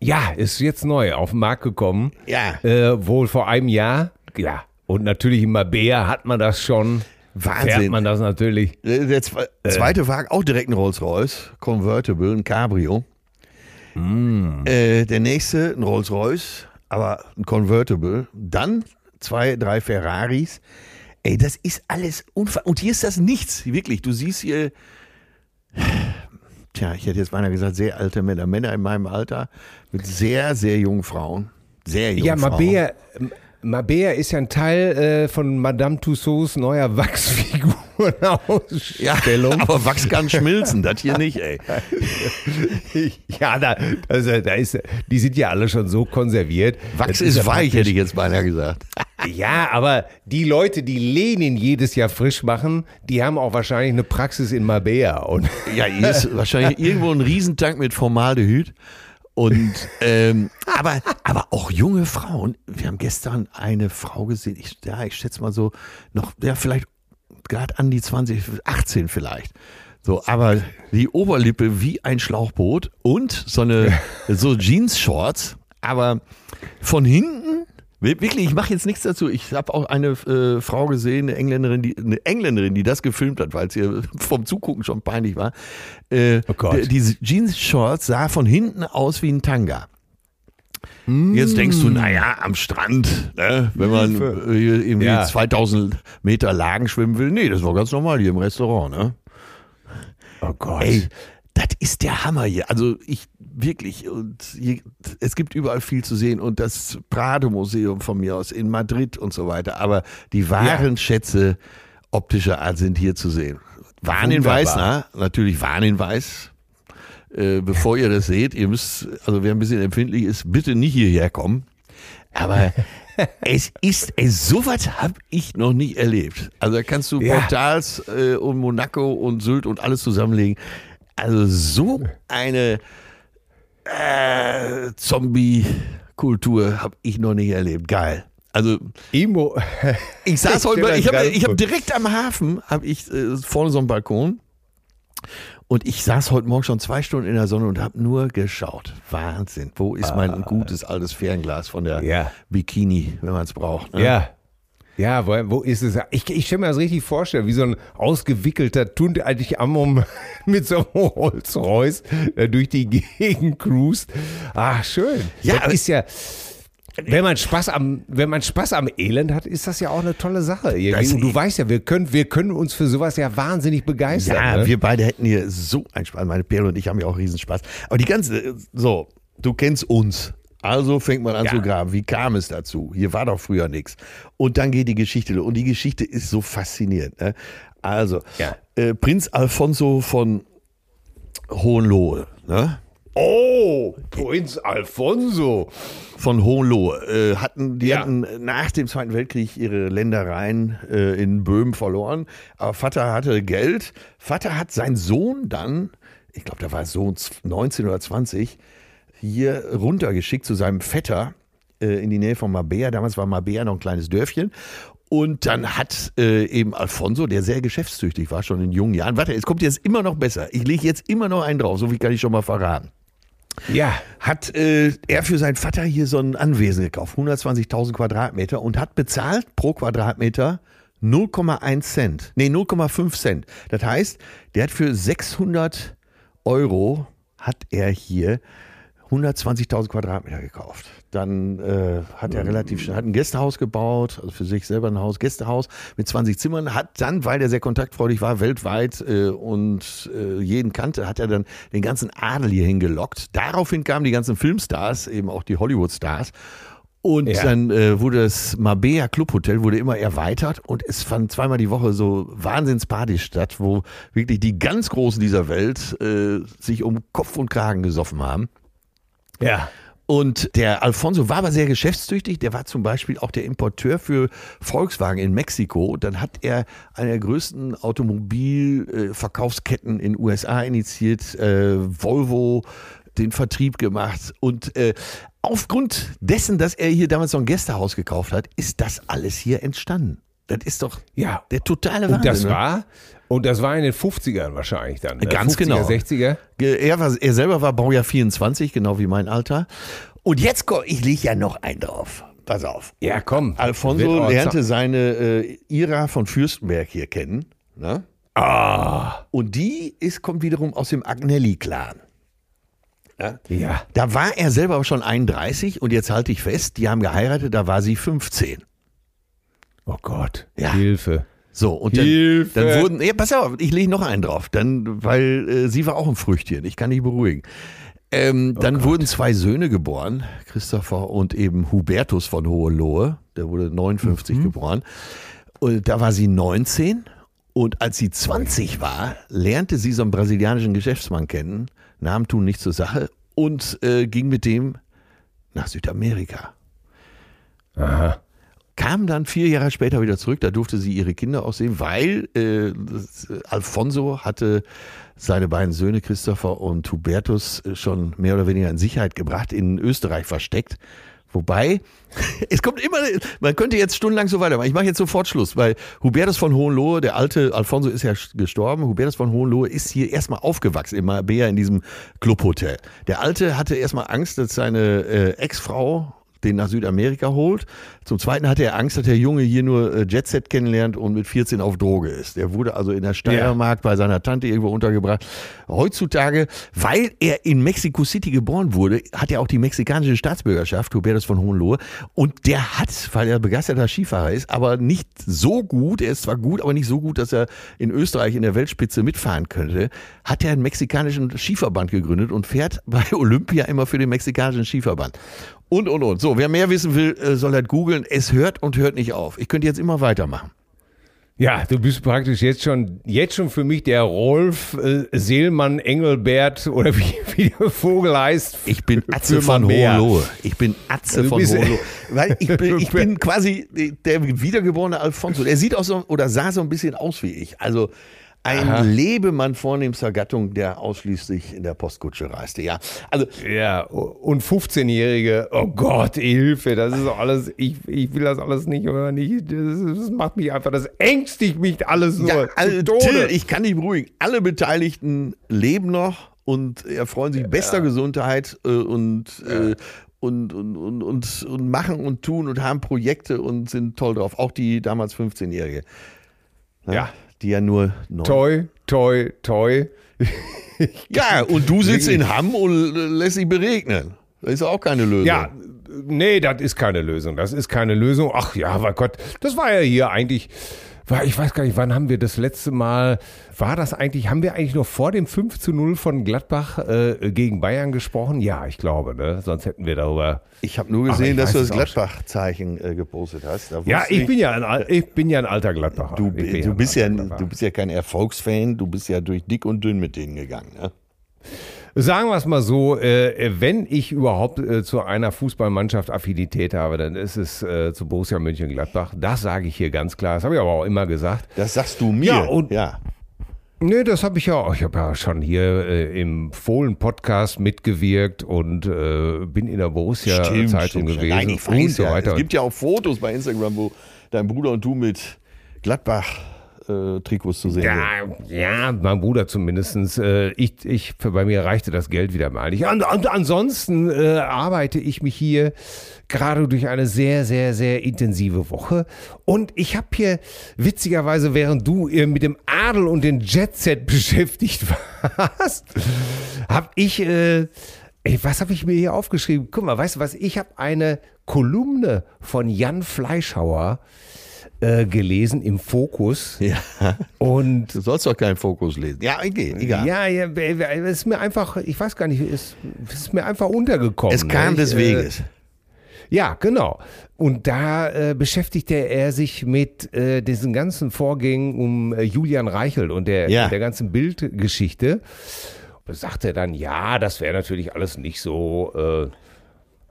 Ja, ist jetzt neu auf den Markt gekommen. Ja. Äh, wohl vor einem Jahr. Ja. Und natürlich in Mabea hat man das schon. Wahnsinn. Fährt man das natürlich. Der der zwe zweite Wagen, auch direkt ein Rolls-Royce, Convertible, ein Cabrio. Äh, der nächste ein Rolls-Royce, aber ein Convertible. Dann zwei, drei Ferraris. Ey, das ist alles unfassbar. Und hier ist das nichts, wirklich. Du siehst hier, tja, ich hätte jetzt beinahe gesagt, sehr alte Männer. Männer in meinem Alter mit sehr, sehr jungen Frauen. Sehr jungen Ja, Frauen. Mabea, Mabea ist ja ein Teil äh, von Madame Tussauds neuer Wachsfigurenausstellung. Ja, aber Wachs kann schmilzen, das hier nicht, ey. Ja, da, also, da ist, die sind ja alle schon so konserviert. Wachs ist, ja weich, hätte ich jetzt beinahe gesagt. Ja, aber die Leute, die Lenin jedes Jahr frisch machen, die haben auch wahrscheinlich eine Praxis in Marbella. Und Ja, hier ist wahrscheinlich irgendwo ein Riesentank mit Formaldehyd. Und ähm, aber, aber auch junge Frauen. Wir haben gestern eine Frau gesehen, ich, ja, ich schätze mal so, noch, ja, vielleicht gerade an die 20, 18 vielleicht. So, aber die Oberlippe wie ein Schlauchboot und so eine so Jeans-Shorts, aber von hinten Wirklich, ich mache jetzt nichts dazu. Ich habe auch eine äh, Frau gesehen, eine Engländerin, die, eine Engländerin, die das gefilmt hat, weil es ihr vom Zugucken schon peinlich war. Äh, Oh Gott. die- Diese Jeans-Shorts sah von hinten aus wie ein Tanga. Jetzt denkst du, naja, am Strand, ne, wenn man äh, hier irgendwie Ja. 2000 Meter Lagen schwimmen will. Nee, das war ganz normal hier im Restaurant. Ne? oh Gott. Ey, das ist der Hammer hier. Also ich wirklich und es gibt überall viel zu sehen und das Prado Museum von mir aus in Madrid und so weiter. Aber die wahren Schätze optischer Art sind hier zu sehen. Warnhinweis, na, natürlich Warnhinweis. Äh, bevor ihr das seht, ihr müsst, also wer ein bisschen empfindlich ist, bitte nicht hierher kommen. Aber es ist, ey, sowas habe ich noch nie erlebt. Also da kannst du Ja. Portals äh, und Monaco und Sylt und alles zusammenlegen. Also so eine äh, Zombie-Kultur habe ich noch nicht erlebt. Geil. Also Emo. ich saß heute, ich habe hab direkt am Hafen, habe ich äh, vorne so einen Balkon. Und ich saß heute Morgen schon zwei Stunden in der Sonne und habe nur geschaut. Wahnsinn. Wo ist mein gutes altes Fernglas von der Ah. Ja. Bikini, wenn man es braucht? Ne? Ja. Ja, wo, wo ist es? Ich, ich stelle mir das richtig vorstellen, wie so ein ausgewickelter Tund eigentlich Ammum mit so einem Rolls-Royce äh, durch die Gegend cruist. Ach, schön. Ja, das ist ja. Wenn man Spaß am, wenn man Spaß am Elend hat, ist das ja auch eine tolle Sache. irgendwie. Du weißt ja, wir können, wir können uns für sowas ja wahnsinnig begeistern. Ja, ne? wir beide hätten hier so einen Spaß. Meine Perle und ich haben ja auch Riesenspaß. Aber die ganze, so, du kennst uns. Also fängt man an Ja. zu graben. Wie kam es dazu? Hier war doch früher nichts. Und dann geht die Geschichte los. Und die Geschichte ist so faszinierend. Ne? Also, Ja. äh, Prinz Alfonso von Hohenlohe, ne? Oh, Prinz Alfonso. von Hohenlohe äh, hatten, die Ja. hatten nach dem Zweiten Weltkrieg ihre Ländereien äh, in Böhmen verloren. Aber Vater hatte Geld. Vater hat seinen Sohn dann, ich glaube, da war Sohn 19 oder 20, hier runtergeschickt zu seinem Vetter äh, in die Nähe von Mabea. Damals war Mabea noch ein kleines Dörfchen. Und dann hat äh, eben Alfonso, der sehr geschäftstüchtig war, schon in jungen Jahren, warte, es kommt jetzt immer noch besser. Ich lege jetzt immer noch einen drauf, so viel kann ich schon mal verraten Ja. hat äh, er für seinen Vater hier so ein Anwesen gekauft, 120.000 Quadratmeter und hat bezahlt pro Quadratmeter 0,1 Cent, nee 0,5 Cent. Das heißt, der hat für 600 Euro hat er hier 120.000 Quadratmeter gekauft. Dann äh, hat er relativ schnell hat ein Gästehaus gebaut, also für sich selber ein Haus, Gästehaus mit 20 Zimmern. Hat dann, weil er sehr kontaktfreudig war, weltweit äh, und äh, jeden kannte, hat er dann den ganzen Adel hier hingelockt. Daraufhin kamen die ganzen Filmstars, eben auch die Hollywood-Stars. Und Ja. dann äh, wurde das Mabea Clubhotel wurde immer erweitert und es fand zweimal die Woche so Wahnsinnspartys statt, wo wirklich die ganz Großen dieser Welt äh, sich um Kopf und Kragen gesoffen haben. Ja. Und der Alfonso war aber sehr geschäftstüchtig. Der war zum Beispiel auch der Importeur für Volkswagen in Mexiko. Dann hat er eine der größten Automobilverkaufsketten in USA initiiert, äh, Volvo den Vertrieb gemacht. Und äh, aufgrund dessen, dass er hier damals so ein Gästehaus gekauft hat, ist das alles hier entstanden. Das ist doch Ja. der totale Wahnsinn. Und das ne? war, und das war in den 50ern wahrscheinlich dann. Ne? Ganz 50er, genau. 60er. Er, war, er selber war Baujahr 24, genau wie mein Alter. Und jetzt, ich lege ja noch einen drauf. Pass auf. Ja, komm. Alfonso lernte seine äh, Ira von Fürstenberg hier kennen. Ne? Ah. Und die ist, kommt wiederum aus dem Agnelli-Clan. Ja. Da war er selber schon 31 und jetzt halte ich fest, die haben geheiratet, da war sie 15. Oh Gott. Ja. Hilfe. So, und dann, dann wurden, ja, pass auf, ich lege noch einen drauf, dann, weil äh, sie war auch ein Früchtchen, ich kann dich beruhigen. Ähm, dann wurden zwei Söhne geboren, Christopher und eben Hubertus von Hohenlohe, der wurde 59 geboren. Und da war sie 19 und als sie 20 war, lernte sie so einen brasilianischen Geschäftsmann kennen, Namen tun nichts zur Sache und äh, ging mit dem nach Südamerika. Aha. Kam dann vier Jahre später wieder zurück. Da durfte sie ihre Kinder aussehen, weil äh, äh, Alfonso hatte seine beiden Söhne Christopher und Hubertus äh, schon mehr oder weniger in Sicherheit gebracht, in Österreich versteckt. Wobei, es kommt immer, man könnte jetzt stundenlang so weitermachen. Ich mache jetzt sofort Schluss, weil Hubertus von Hohenlohe, der alte Alfonso ist ja gestorben. Hubertus von Hohenlohe ist hier erstmal aufgewachsen im Marbella in diesem Clubhotel. Der alte hatte erstmal Angst, dass seine äh, Ex-Frau den nach Südamerika holt. Zum Zweiten hatte er Angst, dass der Junge hier nur äh, Jetset kennenlernt und mit 14 auf Droge ist. Der wurde also in der Steiermark ja. bei seiner Tante irgendwo untergebracht. Heutzutage, weil er in Mexico City geboren wurde, hat er auch die mexikanische Staatsbürgerschaft, Hubertus von Hohenlohe. Und der hat, weil er begeisterter Skifahrer ist, aber nicht so gut, er ist zwar gut, aber nicht so gut, dass er in Österreich in der Weltspitze mitfahren könnte, hat er einen mexikanischen Skiverband gegründet und fährt bei Olympia immer für den mexikanischen Skiverband. Und, und, und. So, wer mehr wissen will, äh, soll halt googeln. Es hört und hört nicht auf. Ich könnte jetzt immer weitermachen. Ja, du bist praktisch jetzt schon, jetzt schon für mich der Rolf äh, Seelmann Engelbert oder wie, wie der Vogel heißt. Ich bin Atze von Hohenlohe. Ich bin Atze von Hohenlohe. Weil ich bin, ich bin quasi der wiedergeborene Alfonso. Der sieht auch so, oder sah so ein bisschen aus wie ich. Also, ein Aha. Lebemann vornehmster Gattung, der ausschließlich in der Postkutsche reiste. Ja, also ja und 15-Jährige. Oh Gott, Hilfe, das ist alles. Ich, ich will das alles nicht oder nicht. Das, das macht mich einfach. Das ängstigt mich alles nur. Ja, also, Till, ich kann dich beruhigen. Alle Beteiligten leben noch und erfreuen sich bester ja. Gesundheit äh, und ja. äh, und, und, und, und, und machen und tun und haben Projekte und sind toll drauf. Auch die damals 15-Jährige. ja die ja nur neun. Toi, toi, toi. ja, und du sitzt in Hamm und lässt dich beregnen. Das ist auch keine Lösung. Ja, nee, das ist keine Lösung. Das ist keine Lösung. Ach ja, mein Gott, das war ja hier eigentlich war, ich weiß gar nicht, wann haben wir das letzte Mal, war das eigentlich, haben wir eigentlich noch vor dem 5 zu 0 von Gladbach äh, gegen Bayern gesprochen? Ja, ich glaube, ne? Sonst hätten wir darüber. Ich habe nur gesehen, dass du das Gladbach-Zeichen äh, gepostet hast. Ja, ich bin ja, ein, ich bin ja ein alter Gladbacher. Du, du bist ja, du bist ja kein Erfolgsfan, du bist ja durch dick und dünn mit denen gegangen, ne? Sagen wir es mal so, äh, wenn ich überhaupt äh, zu einer Fußballmannschaft Affinität habe, dann ist es äh, zu Borussia Mönchengladbach. Das sage ich hier ganz klar. Das habe ich aber auch immer gesagt. Das sagst du mir. Ja, und ja. Nee, das habe ich ja auch. Ich habe ja schon hier äh, im Fohlen-Podcast mitgewirkt und äh, bin in der Borussia-Zeitung gewesen Nein, ich und so weiter. Es gibt ja auch Fotos bei Instagram, wo dein Bruder und du mit Gladbach äh, Trikots zu sehen ja, Ja, mein Bruder zumindest. Äh, ich, ich, bei mir reichte das Geld wieder mal nicht. Und, und ansonsten äh, arbeite ich mich hier gerade durch eine sehr, sehr, sehr intensive Woche. Und ich habe hier witzigerweise, während du äh, mit dem Adel und den Jetset beschäftigt warst, habe ich... Äh, Ey, was habe ich mir hier aufgeschrieben? Guck mal, weißt du was? Ich habe eine Kolumne von Jan Fleischhauer äh, gelesen im Fokus. Ja. Und du sollst doch keinen Fokus lesen. Ja, okay, egal. Ja, ja, es ist mir einfach, ich weiß gar nicht, es ist mir einfach untergekommen. Es kam ne? des Weges. Äh, ja, genau. Und da äh, beschäftigte er sich mit äh, diesen ganzen Vorgängen um äh, Julian Reichelt und der, ja. der ganzen Bildgeschichte. Sagte dann, ja, das wäre natürlich alles nicht so, äh,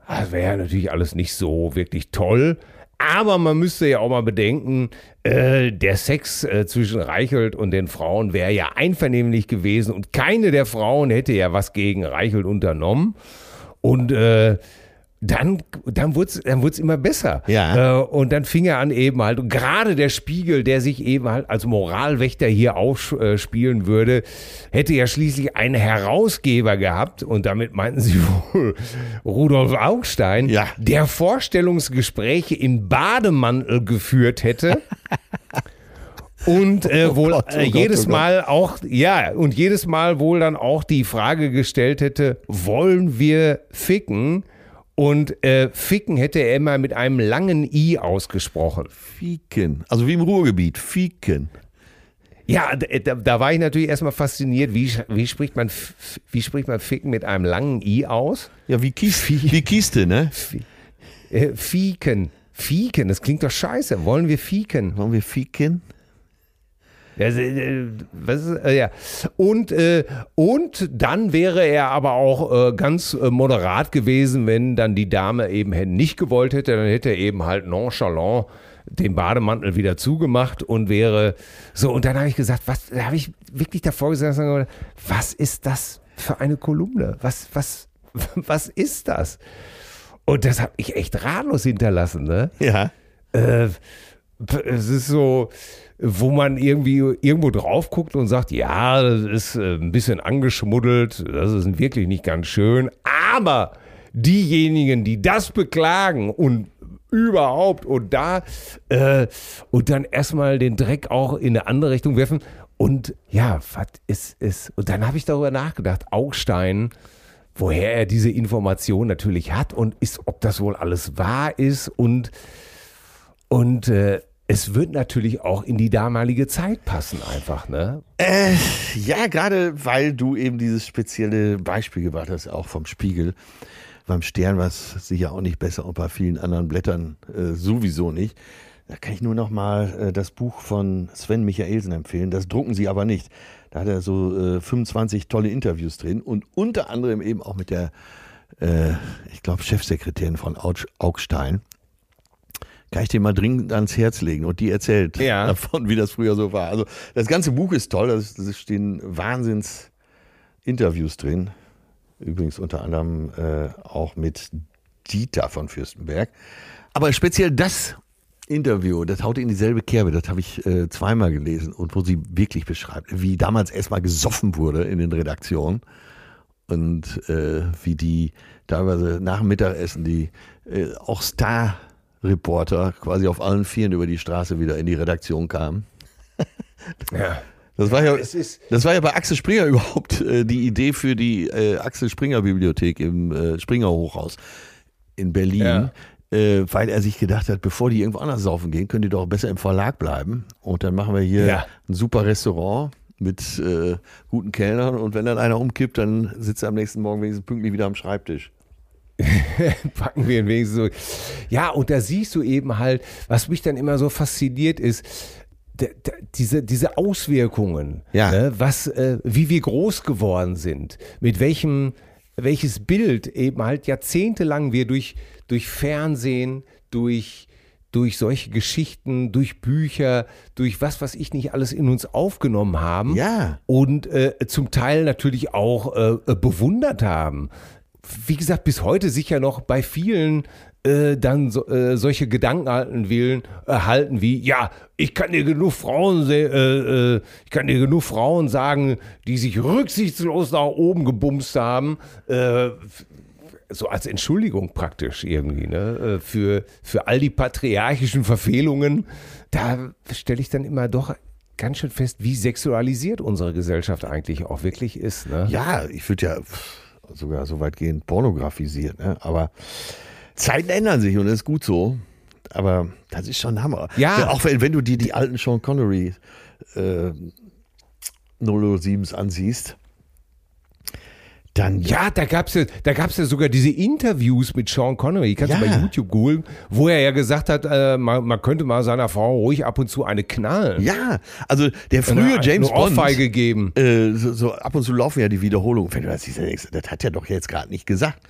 das wäre natürlich alles nicht so wirklich toll. Aber man müsste ja auch mal bedenken, äh, der Sex äh, zwischen Reichelt und den Frauen wäre ja einvernehmlich gewesen und keine der Frauen hätte ja was gegen Reichelt unternommen. Und äh, dann, dann wurde es dann wurd's immer besser. Ja. Äh, und dann fing er an eben halt, und gerade der Spiegel, der sich eben halt als Moralwächter hier aufspielen würde, hätte ja schließlich einen Herausgeber gehabt, und damit meinten sie wohl Rudolf Augstein, ja. der Vorstellungsgespräche im Bademantel geführt hätte. Und äh, oh wohl Gott, oh äh, jedes oh Mal auch, ja, und jedes Mal wohl dann auch die Frage gestellt hätte, wollen wir ficken? Und äh, Ficken hätte er immer mit einem langen I ausgesprochen. Ficken. Also wie im Ruhrgebiet. Ficken. Ja, da, da war ich natürlich erstmal fasziniert. Wie, wie, spricht man, wie spricht man Ficken mit einem langen I aus? Ja, wie, Kies, wie Kiste, ne? Äh, Fieken. Fieken, das klingt doch scheiße. Wollen wir fieken? Wollen wir fieken? Äh, was ist, äh, ja. Und, äh, und dann wäre er aber auch äh, ganz äh, moderat gewesen, wenn dann die Dame eben nicht gewollt hätte, dann hätte er eben halt nonchalant den Bademantel wieder zugemacht und wäre so. Und dann habe ich gesagt, was habe ich wirklich davor gesagt, was ist das für eine Kolumne? Was, was, was ist das? Und das habe ich echt ratlos hinterlassen, ne? Ja. Äh, es ist so, wo man irgendwie irgendwo drauf guckt und sagt, ja, das ist äh, ein bisschen angeschmuddelt, das ist wirklich nicht ganz schön, aber diejenigen, die das beklagen und überhaupt und da äh, und dann erstmal den Dreck auch in eine andere Richtung werfen und ja, was ist es? Und dann habe ich darüber nachgedacht, Augstein, woher er diese Information natürlich hat und ist, ob das wohl alles wahr ist und und äh, es wird natürlich auch in die damalige Zeit passen, einfach, ne? Äh, ja, gerade weil du eben dieses spezielle Beispiel gebracht hast, auch vom Spiegel. Beim Stern war es sicher auch nicht besser und bei vielen anderen Blättern äh, sowieso nicht. Da kann ich nur noch mal äh, das Buch von Sven Michaelsen empfehlen. Das drucken sie aber nicht. Da hat er so äh, 25 tolle Interviews drin und unter anderem eben auch mit der, äh, ich glaube, Chefsekretärin von Augstein kann ich dir mal dringend ans Herz legen. Und die erzählt ja. davon, wie das früher so war. Also das ganze Buch ist toll, da stehen Wahnsinns Interviews drin. Übrigens unter anderem äh, auch mit Dieter von Fürstenberg. Aber speziell das Interview, das haut in dieselbe Kerbe, das habe ich äh, zweimal gelesen und wo sie wirklich beschreibt, wie damals erstmal gesoffen wurde in den Redaktionen und äh, wie die teilweise nach dem Mittagessen die äh, auch Star Reporter quasi auf allen Vieren über die Straße wieder in die Redaktion kam. Ja. Das war ja, das war ja bei Axel Springer überhaupt äh, die Idee für die äh, Axel Springer Bibliothek im äh, Springer Hochhaus in Berlin, ja. Äh, weil er sich gedacht hat, bevor die irgendwo anders saufen gehen, können die doch besser im Verlag bleiben. Und dann machen wir hier ja. ein super Restaurant mit äh, guten Kellnern und wenn dann einer umkippt, dann sitzt er am nächsten Morgen wenigstens pünktlich wieder am Schreibtisch. packen wir ihn wenigstens so. Ja, und da siehst du eben halt, was mich dann immer so fasziniert ist, diese, diese Auswirkungen, ja. ne, was, äh, wie wir groß geworden sind, mit welchem, welches Bild eben halt jahrzehntelang wir durch, durch Fernsehen, durch, durch solche Geschichten, durch Bücher, durch was, was ich nicht alles in uns aufgenommen haben. Ja. Und äh, zum Teil natürlich auch äh, bewundert haben wie gesagt, bis heute sicher noch bei vielen äh, dann so, äh, solche Gedanken halten will, erhalten wie, ja, ich kann dir genug Frauen, äh, äh, ich kann dir genug Frauen sagen, die sich rücksichtslos nach oben gebumst haben, äh, so als Entschuldigung praktisch irgendwie, ne, äh, für, für all die patriarchischen Verfehlungen. Da stelle ich dann immer doch ganz schön fest, wie sexualisiert unsere Gesellschaft eigentlich auch wirklich ist. Ne? Ja, ich würde ja sogar so weitgehend pornografisiert. Ne? Aber Zeiten ändern sich und das ist gut so. Aber das ist schon Hammer. Ja. ja auch wenn, wenn, du dir die alten Sean Connery äh, 007s ansiehst, dann. Ja, da gab es ja, da gab's ja sogar diese Interviews mit Sean Connery, kannst ja. du bei YouTube googeln, wo er ja gesagt hat, äh, man, man, könnte mal seiner Frau ruhig ab und zu eine knallen. Ja, also der frühe eine, James eine Bond. gegeben. Äh, so, so, ab und zu laufen ja die Wiederholungen. Wenn du das siehst, das hat er doch jetzt gerade nicht gesagt.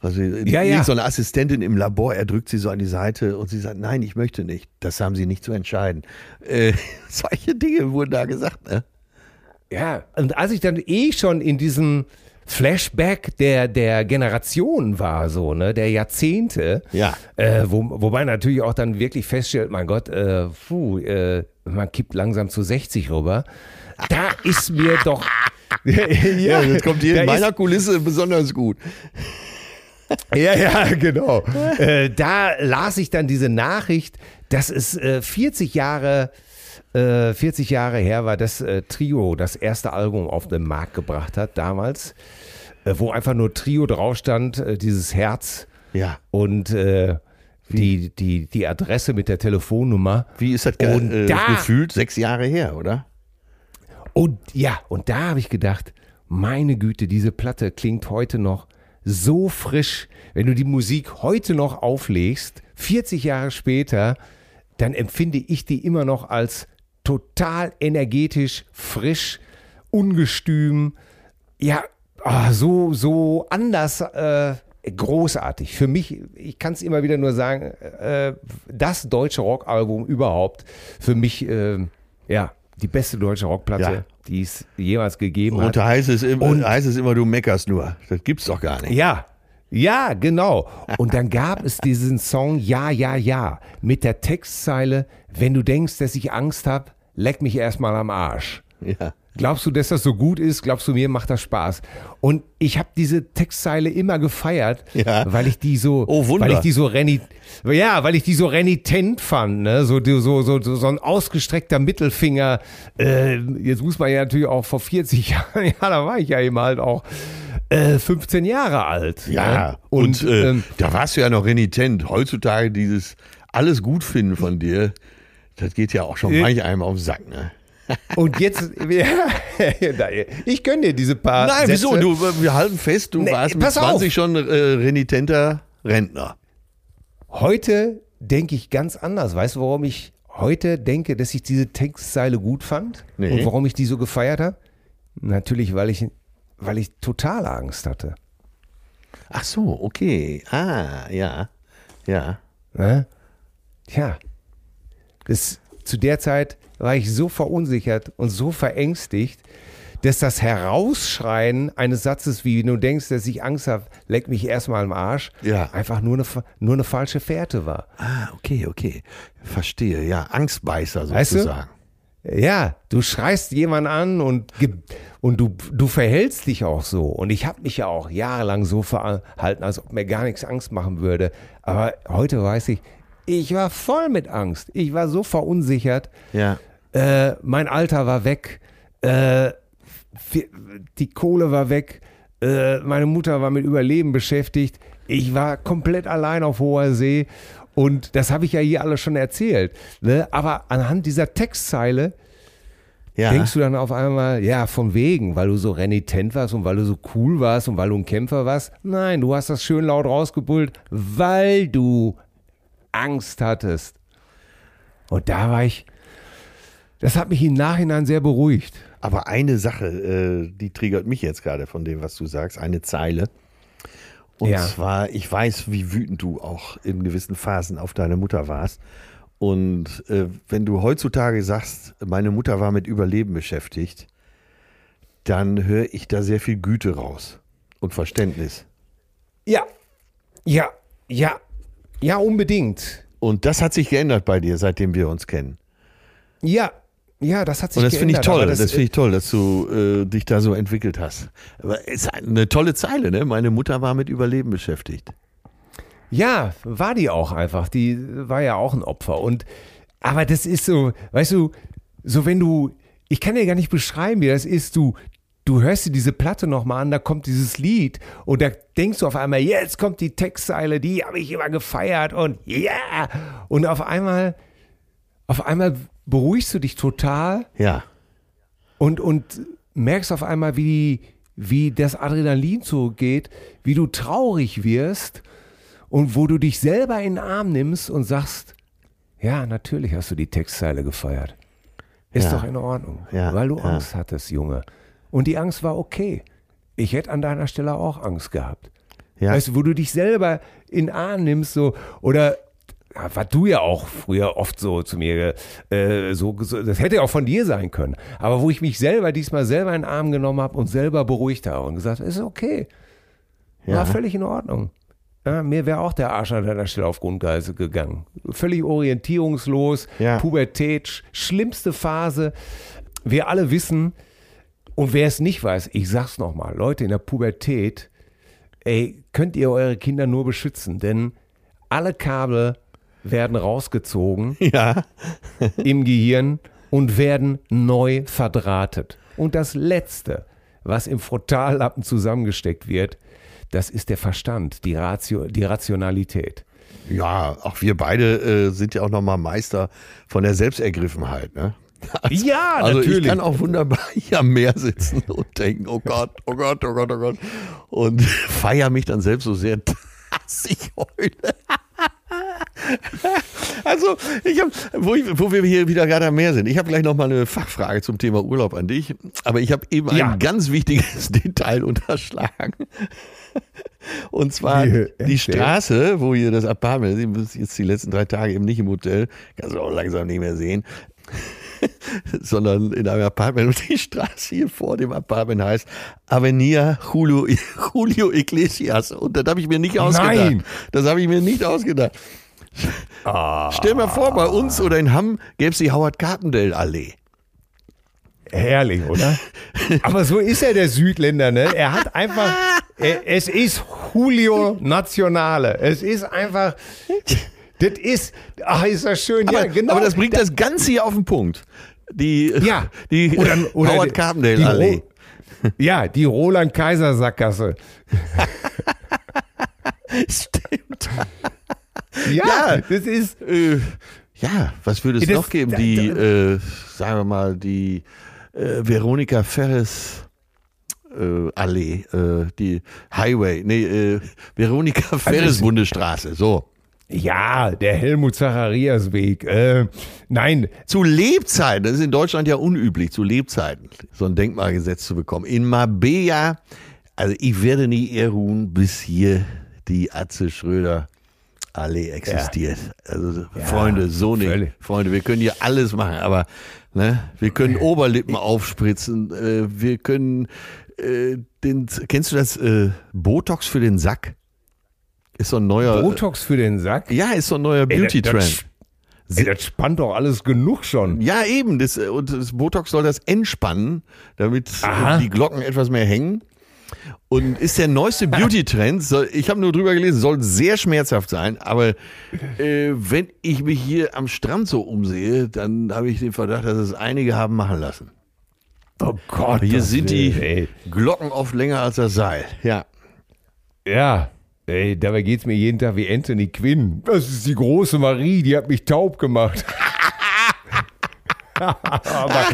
Also, ja, ja. so eine Assistentin im Labor, er drückt sie so an die Seite und sie sagt, nein, ich möchte nicht. Das haben sie nicht zu entscheiden. Äh, solche Dinge wurden da gesagt, ne? Ja, und als ich dann eh schon in diesem Flashback der, der Generation war, so, ne, der Jahrzehnte. Ja. Äh, wo, wobei natürlich auch dann wirklich feststellt, mein Gott, äh, puh, äh, man kippt langsam zu 60 rüber. Da ist mir doch. ja, ja, das kommt hier in meiner Kulisse besonders gut. ja, ja, genau. Äh, da las ich dann diese Nachricht, dass es äh, 40 Jahre 40 äh, Jahre her war, dass äh, Trio das erste Album auf den Markt gebracht hat, damals, wo einfach nur Trio drauf stand, äh, dieses Herz. Ja. Und äh, die, die, die Adresse mit der Telefonnummer. Wie ist das ge äh, da, gefühlt? Sechs Jahre her, oder? Und ja, und da habe ich gedacht, meine Güte, diese Platte klingt heute noch so frisch. Wenn du die Musik heute noch auflegst, 40 Jahre später, dann empfinde ich die immer noch als total energetisch, frisch, ungestüm. Ja, ah, so, so anders. Äh, großartig. Für mich, ich kann es immer wieder nur sagen, äh, das deutsche Rockalbum überhaupt. Für mich, äh, ja, die beste deutsche Rockplatte, Ja. die es jemals gegeben hat. Und da heißt es, immer, Und- heißt es immer, du meckerst nur. Das gibt's doch gar nicht. Ja, ja, genau. Und dann gab es diesen Song Ja, ja, ja mit der Textzeile, wenn du denkst, dass ich Angst habe, leck mich erstmal am Arsch. Ja. Glaubst du, dass das so gut ist? Glaubst du, mir macht das Spaß? Und ich habe diese Textzeile immer gefeiert, Ja. weil ich die so, Oh, weil ich die so reni ja, weil ich die so renitent fand, ne? So, so, so, so, ein ausgestreckter Mittelfinger. Äh, jetzt muss man ja natürlich auch vor 40 Jahren, ja, da war ich ja eben halt auch äh, 15 Jahre alt. Ja, ne? und, äh, ähm, da warst du ja noch renitent. Heutzutage dieses alles gut finden von dir, das geht ja auch schon Äh, manch einem auf den Sack, ne? Und jetzt, ja, ich gönne dir diese paar. Nein, Sätze. wieso? Du, wir halten fest, du Nee, warst mit pass auf. 20 schon äh, renitenter Rentner. Heute denke ich ganz anders. Weißt du, warum ich heute denke, dass ich diese Textzeile gut fand? Nee. Und warum ich die so gefeiert habe? Natürlich, weil ich, weil ich total Angst hatte. Ach so, okay. Ah, ja. Ja. Ne? Ja. Das, zu der Zeit war ich so verunsichert und so verängstigt, dass das Herausschreien eines Satzes, wie du denkst, dass ich Angst habe, leck mich erstmal am Arsch, Ja. einfach nur eine, nur eine falsche Fährte war. Ah, okay, okay. Verstehe, ja. Angstbeißer Weißt du? sozusagen. Ja, du schreist jemanden an und, und du, du verhältst dich auch so. Und ich habe mich ja auch jahrelang so verhalten, als ob mir gar nichts Angst machen würde. Aber heute weiß ich, ich war voll mit Angst. Ich war so verunsichert. Ja. Äh, mein Alter war weg. Äh, die Kohle war weg. Äh, meine Mutter war mit Überleben beschäftigt. Ich war komplett allein auf hoher See. Und das habe ich ja hier alles schon erzählt. Ne? Aber anhand dieser Textzeile Ja. denkst du dann auf einmal, ja, von wegen, weil du so renitent warst und weil du so cool warst und weil du ein Kämpfer warst. Nein, du hast das schön laut rausgebrüllt, weil du Angst hattest. Und da war ich, das hat mich im Nachhinein sehr beruhigt. Aber eine Sache, äh, die triggert mich jetzt gerade von dem, was du sagst, eine Zeile. Und Ja. zwar, ich weiß, wie wütend du auch in gewissen Phasen auf deine Mutter warst. Und äh, wenn du heutzutage sagst, meine Mutter war mit Überleben beschäftigt, dann höre ich da sehr viel Güte raus und Verständnis. Ja, ja, ja, ja, unbedingt. Und das hat sich geändert bei dir, seitdem wir uns kennen. Ja, ja, das hat sich Und das finde ich toll. aber Das, finde ich toll, dass du äh, dich da so entwickelt hast. Aber es ist eine tolle Zeile, ne? Meine Mutter war mit Überleben beschäftigt. Ja, war die auch einfach. Die war ja auch ein Opfer. Und aber das ist so, weißt du, so wenn du, ich kann dir gar nicht beschreiben, wie das ist. Du, du hörst dir diese Platte nochmal an, da kommt dieses Lied und da denkst du auf einmal, jetzt kommt die Textzeile, die habe ich immer gefeiert und ja. Und auf einmal, auf einmal beruhigst du dich total Ja. und, und merkst auf einmal, wie, wie das Adrenalin zurückgeht, wie du traurig wirst und wo du dich selber in den Arm nimmst und sagst, ja, natürlich hast du die Textzeile gefeiert. Ist Ja. doch in Ordnung, Ja, weil du ja. Angst hattest, Junge. Und die Angst war okay. Ich hätte an deiner Stelle auch Angst gehabt. Ja. Weißt du, wo du dich selber in Arm nimmst, so, oder ja, war du ja auch früher oft so zu mir, äh, so, so, das hätte auch von dir sein können. Aber wo ich mich selber diesmal selber in den Arm genommen habe und selber beruhigt habe und gesagt, ist okay, Ja. war völlig in Ordnung. Ja, mir wäre auch der Arsch an deiner Stelle auf Grundgeise gegangen. Völlig orientierungslos, Ja. Pubertät, sch- schlimmste Phase. Wir alle wissen, und wer es nicht weiß, ich sag's nochmal, Leute in der Pubertät, ey, könnt ihr eure Kinder nur beschützen, denn alle Kabel werden rausgezogen Ja. im Gehirn und werden neu verdrahtet. Und das Letzte, was im Frontallappen zusammengesteckt wird, das ist der Verstand, die, Ratio, die Rationalität. Ja, auch wir beide äh, sind ja auch nochmal Meister von der Selbstergriffenheit, ne? Ja, Also ich natürlich. kann auch wunderbar hier am Meer sitzen und denken, oh Gott, oh Gott, oh Gott, oh Gott. Und feier mich dann selbst so sehr, dass ich heule. Also, ich habe, wo, ich- wo wir hier wieder gerade am Meer sind, ich habe gleich noch mal eine Fachfrage zum Thema Urlaub an dich. Aber ich habe eben Ja. ein ganz wichtiges Detail unterschlagen. Und zwar Wie, die. Straße, wo hier das Apartment ist. Ich bin jetzt die letzten drei Tage eben nicht im Hotel. Kannst du auch langsam nicht mehr sehen. sondern in einem Apartment. Und die Straße hier vor dem Apartment heißt Avenida Julio, Julio Iglesias. Und das habe ich mir nicht ausgedacht. Nein. Das habe ich mir nicht ausgedacht. Stell mal vor, bei uns oder in Hamm gäbe es die Howard Carpendale Allee. Herrlich, oder? Aber so ist er, der Südländer, ne? Er hat einfach, er, es ist Julio Nationale. Es ist einfach, das ist, ach, ist das schön. Aber, ja, genau. aber das bringt das Ganze hier auf den Punkt. Die, Ja. die Oder- oder Howard Carpendale Allee. Ja, die Roland-Kaiser-Sackgasse. Stimmt. Ja, Ja. das ist, Äh, ja, was würde es Das- noch geben? Die, äh, sagen wir mal, die äh, Veronika Ferres äh, Allee, äh, die Highway, nee, äh, Veronika Ferres es- Bundesstraße, so. ja, der Helmut Zacharias-Weg. Äh, nein, Zu Lebzeiten, das ist in Deutschland ja unüblich, zu Lebzeiten so ein Denkmalgesetz zu bekommen. In Mabea, also ich werde nie eher ruhen, bis hier die Atze Schröder Allee existiert. Also Freunde, so nicht. völlig. Freunde, wir können hier alles machen, aber ne, wir können Oberlippen aufspritzen, äh, wir können äh, den, kennst du das äh, Botox für den Sack? Ist so ein neuer, Botox für den Sack. ja, ist so ein neuer Beauty-Trend. das- Ey, das spannt doch alles genug schon. Ja, eben. Das, äh, und das Botox soll das entspannen, damit äh, Aha. die Glocken etwas mehr hängen. Und ist der neueste Beauty-Trend, ich habe nur drüber gelesen, soll sehr schmerzhaft sein, aber äh, wenn ich mich hier am Strand so umsehe, dann habe ich den Verdacht, dass es einige haben machen lassen. Oh Gott. Hier sind die Ey. Glocken oft länger als das Seil. Ja. Ja. Ey, dabei geht's mir jeden Tag wie Anthony Quinn. Das ist die große Marie, die hat mich taub gemacht. aber,